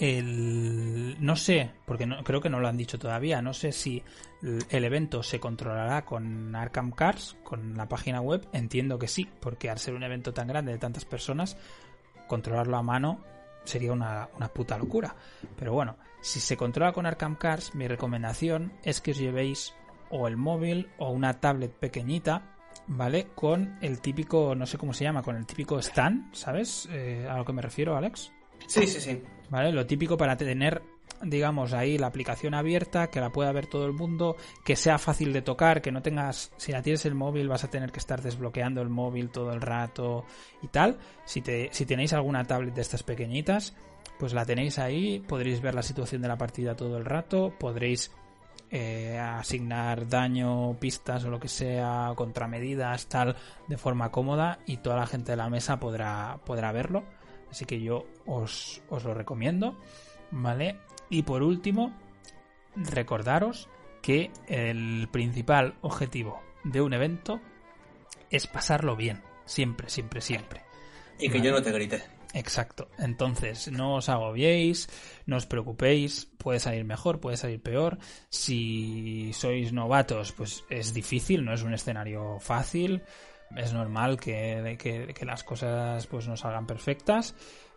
Speaker 1: El, no sé, porque no, creo que no lo han dicho todavía, no sé si el, evento se controlará con Arkham Cars, con la página web, entiendo que sí, porque al ser un evento tan grande de tantas personas, controlarlo a mano sería una, una puta locura. Pero bueno, si se controla con Arkham Cars, mi recomendación es que os llevéis o el móvil o una tablet pequeñita, ¿vale? Con el típico, no sé cómo se llama, con el típico stand, ¿sabes? Eh, a lo que me refiero, Alex.
Speaker 2: Sí, sí, sí.
Speaker 1: ¿Vale? Lo típico para tener, digamos, ahí la aplicación abierta, que la pueda ver todo el mundo, que sea fácil de tocar, que no tengas, si la tienes el móvil vas a tener que estar desbloqueando el móvil todo el rato y tal. Si, te, si tenéis alguna tablet de estas pequeñitas, pues la tenéis ahí, podréis ver la situación de la partida todo el rato, podréis eh, asignar daño, pistas o lo que sea, contramedidas, tal, de forma cómoda y toda la gente de la mesa podrá, podrá verlo. Así que yo os, os lo recomiendo, ¿vale? Y por último, recordaros que el principal objetivo de un evento es pasarlo bien, siempre, siempre, siempre.
Speaker 2: Y que yo no te grite.
Speaker 1: Exacto. Entonces, no os agobiéis, no os preocupéis, puede salir mejor, puede salir peor. Si sois novatos, pues es difícil, no es un escenario fácil. Es normal que, que, las cosas pues no salgan perfectas.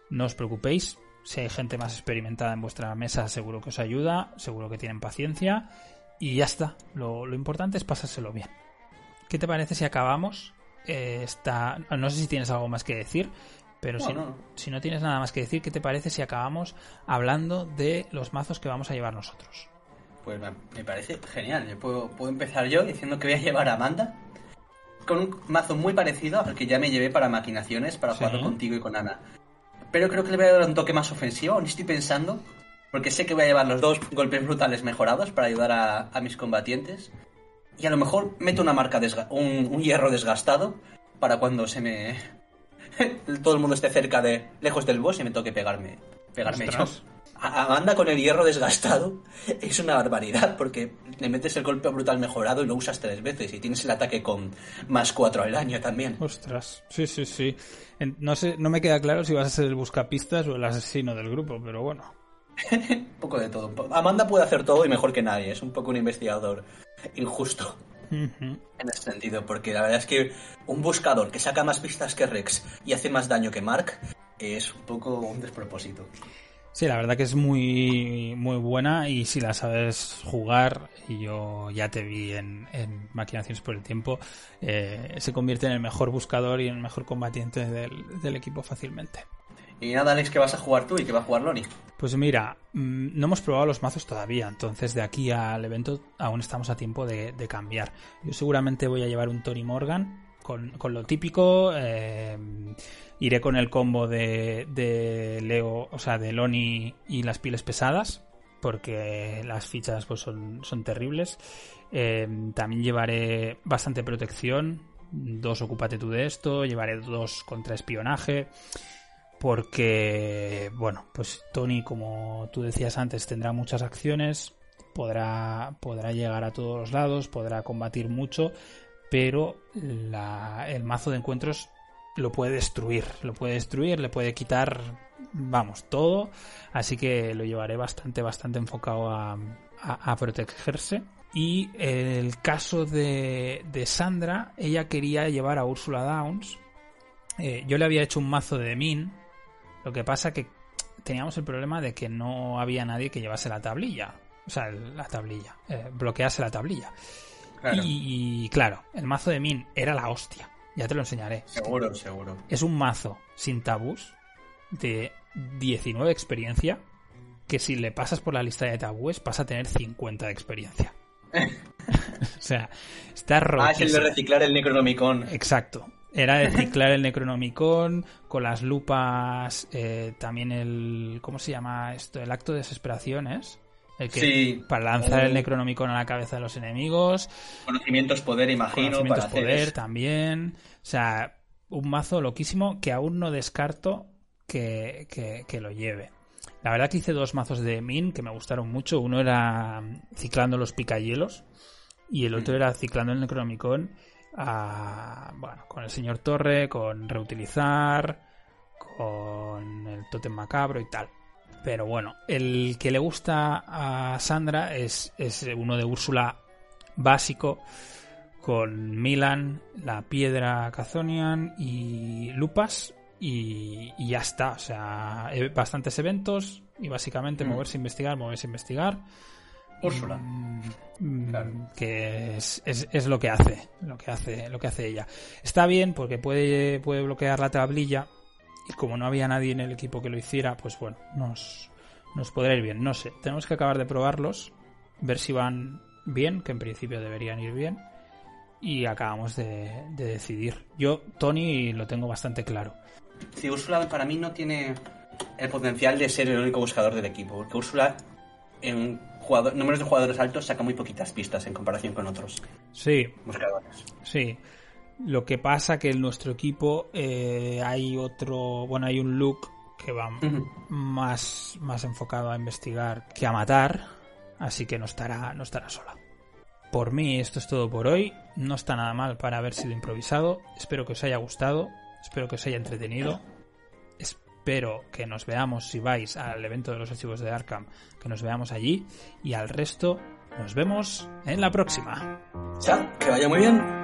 Speaker 1: No os preocupéis. Si hay gente más experimentada en vuestra mesa, seguro que os ayuda, seguro que tienen paciencia. Y ya está. Lo, lo importante es pasárselo bien. ¿Qué te parece si acabamos? Eh, no sé si tienes algo más que decir, pero si, no. si no tienes nada más que decir, ¿qué te parece si acabamos hablando de los mazos que vamos a llevar nosotros?
Speaker 2: Pues me parece genial. puedo, empezar yo diciendo que voy a llevar a Amanda con un mazo muy parecido al que ya me llevé para maquinaciones, para jugarlo contigo y con Ana. Pero creo que le voy a dar un toque más ofensivo, aún estoy pensando, porque sé que voy a llevar los dos golpes brutales mejorados para ayudar a mis combatientes. Y a lo mejor meto una marca, un, un hierro desgastado para cuando se me... todo el mundo esté cerca de... lejos del boss y me toque pegarme. Pegarme yo. Amanda con el hierro desgastado es una barbaridad porque le metes el golpe brutal mejorado y lo usas tres veces y tienes el ataque con más cuatro al año también.
Speaker 1: Ostras, sí, sí, sí. No sé, no me queda claro si vas a ser el buscapistas o el asesino del grupo, pero bueno.
Speaker 2: un poco de todo. Amanda puede hacer todo y mejor que nadie. Es un poco un investigador injusto. En ese sentido, porque la verdad es que un buscador que saca más pistas que Rex y hace más daño que Mark es un poco un despropósito.
Speaker 1: Sí, la verdad que es muy, muy buena y si la sabes jugar, y yo ya te vi en, en Maquinaciones por el Tiempo, eh, se convierte en el mejor buscador y en el mejor combatiente del equipo fácilmente.
Speaker 2: Y nada, Alex, ¿qué vas a jugar tú y qué va a jugar Loni?
Speaker 1: Pues mira, mm, no hemos probado los mazos todavía, entonces de aquí al evento aún estamos a tiempo de, cambiar. Yo seguramente voy a llevar un Tony Morgan con, lo típico. Eh, iré con el combo de, Leo, o sea, de Loni y las pieles pesadas, porque las fichas pues son, son terribles. Eh, también llevaré bastante protección, dos ocúpate tú de esto, llevaré dos contra espionaje porque, bueno, pues Tony, como tú decías antes, tendrá muchas acciones, podrá, podrá llegar a todos los lados, podrá combatir mucho, pero el mazo de encuentros lo puede destruir, lo puede destruir, le puede quitar, vamos, todo, así que lo llevaré bastante, bastante enfocado a, protegerse. Y el caso de, de Sandra, ella quería llevar a Ursula Downs. Eh, yo le había hecho un mazo de Min, lo que pasa que teníamos el problema de que no había nadie que llevase la tablilla. O sea, la tablilla. Eh, bloquease la tablilla. Y, claro, el mazo de Min era la hostia. Ya te lo enseñaré.
Speaker 2: Seguro, seguro.
Speaker 1: Es un mazo sin tabús de 19 experiencia que si le pasas por la lista de tabúes pasa a tener 50 de experiencia. o sea, está roto.
Speaker 2: Ah, es el de reciclar el Necronomicon.
Speaker 1: Exacto. Era de ciclar el Necronomicon, con las lupas, eh, también el... ¿Cómo se llama esto? El acto de desesperación, ¿es? El que, Para lanzar el Necronomicon a la cabeza de los enemigos.
Speaker 2: Conocimientos poder, imagino.
Speaker 1: Conocimientos poder también. O sea, un mazo loquísimo que aún no descarto que, que, lo lleve. La verdad que hice dos mazos de Min que me gustaron mucho. Uno era ciclando los picahielos y el otro mm. era ciclando el Necronomicon bueno, con el señor Torre, con reutilizar, con el totem macabro y tal. Pero bueno, el que le gusta a Sandra es, es uno de Úrsula básico con Milan, la piedra Cazonian y Lupas y, ya está. O sea, bastantes eventos y básicamente mm. moverse, investigar, moverse, investigar.
Speaker 2: Úrsula.
Speaker 1: Mm, que es, es, lo que hace, lo que hace, lo que hace ella. Está bien porque puede, puede bloquear la tablilla y como no había nadie en el equipo que lo hiciera, pues bueno, nos, nos podrá ir bien. No sé, tenemos que acabar de probarlos, ver si van bien, que en principio deberían ir bien, y acabamos de, de decidir. Yo, Tony, lo tengo bastante claro.
Speaker 2: Sí, Úrsula para mí no tiene el potencial de ser el único buscador del equipo, porque Úrsula en jugador, números de jugadores altos saca muy poquitas pistas en comparación con otros
Speaker 1: Sí,
Speaker 2: buscadores.
Speaker 1: sí. Lo que pasa que en nuestro equipo eh, hay otro, bueno, hay un look que va más, más enfocado a investigar que a matar, así que no estará, no estará sola. Por mí esto es todo por hoy. No está nada mal para haber sido improvisado. Espero que os haya gustado. Espero que os haya entretenido. Espero que nos veamos si vais al evento de los archivos de Arkham, que nos veamos allí. Y al resto, nos vemos en la próxima.
Speaker 2: Chao, que vaya muy bien.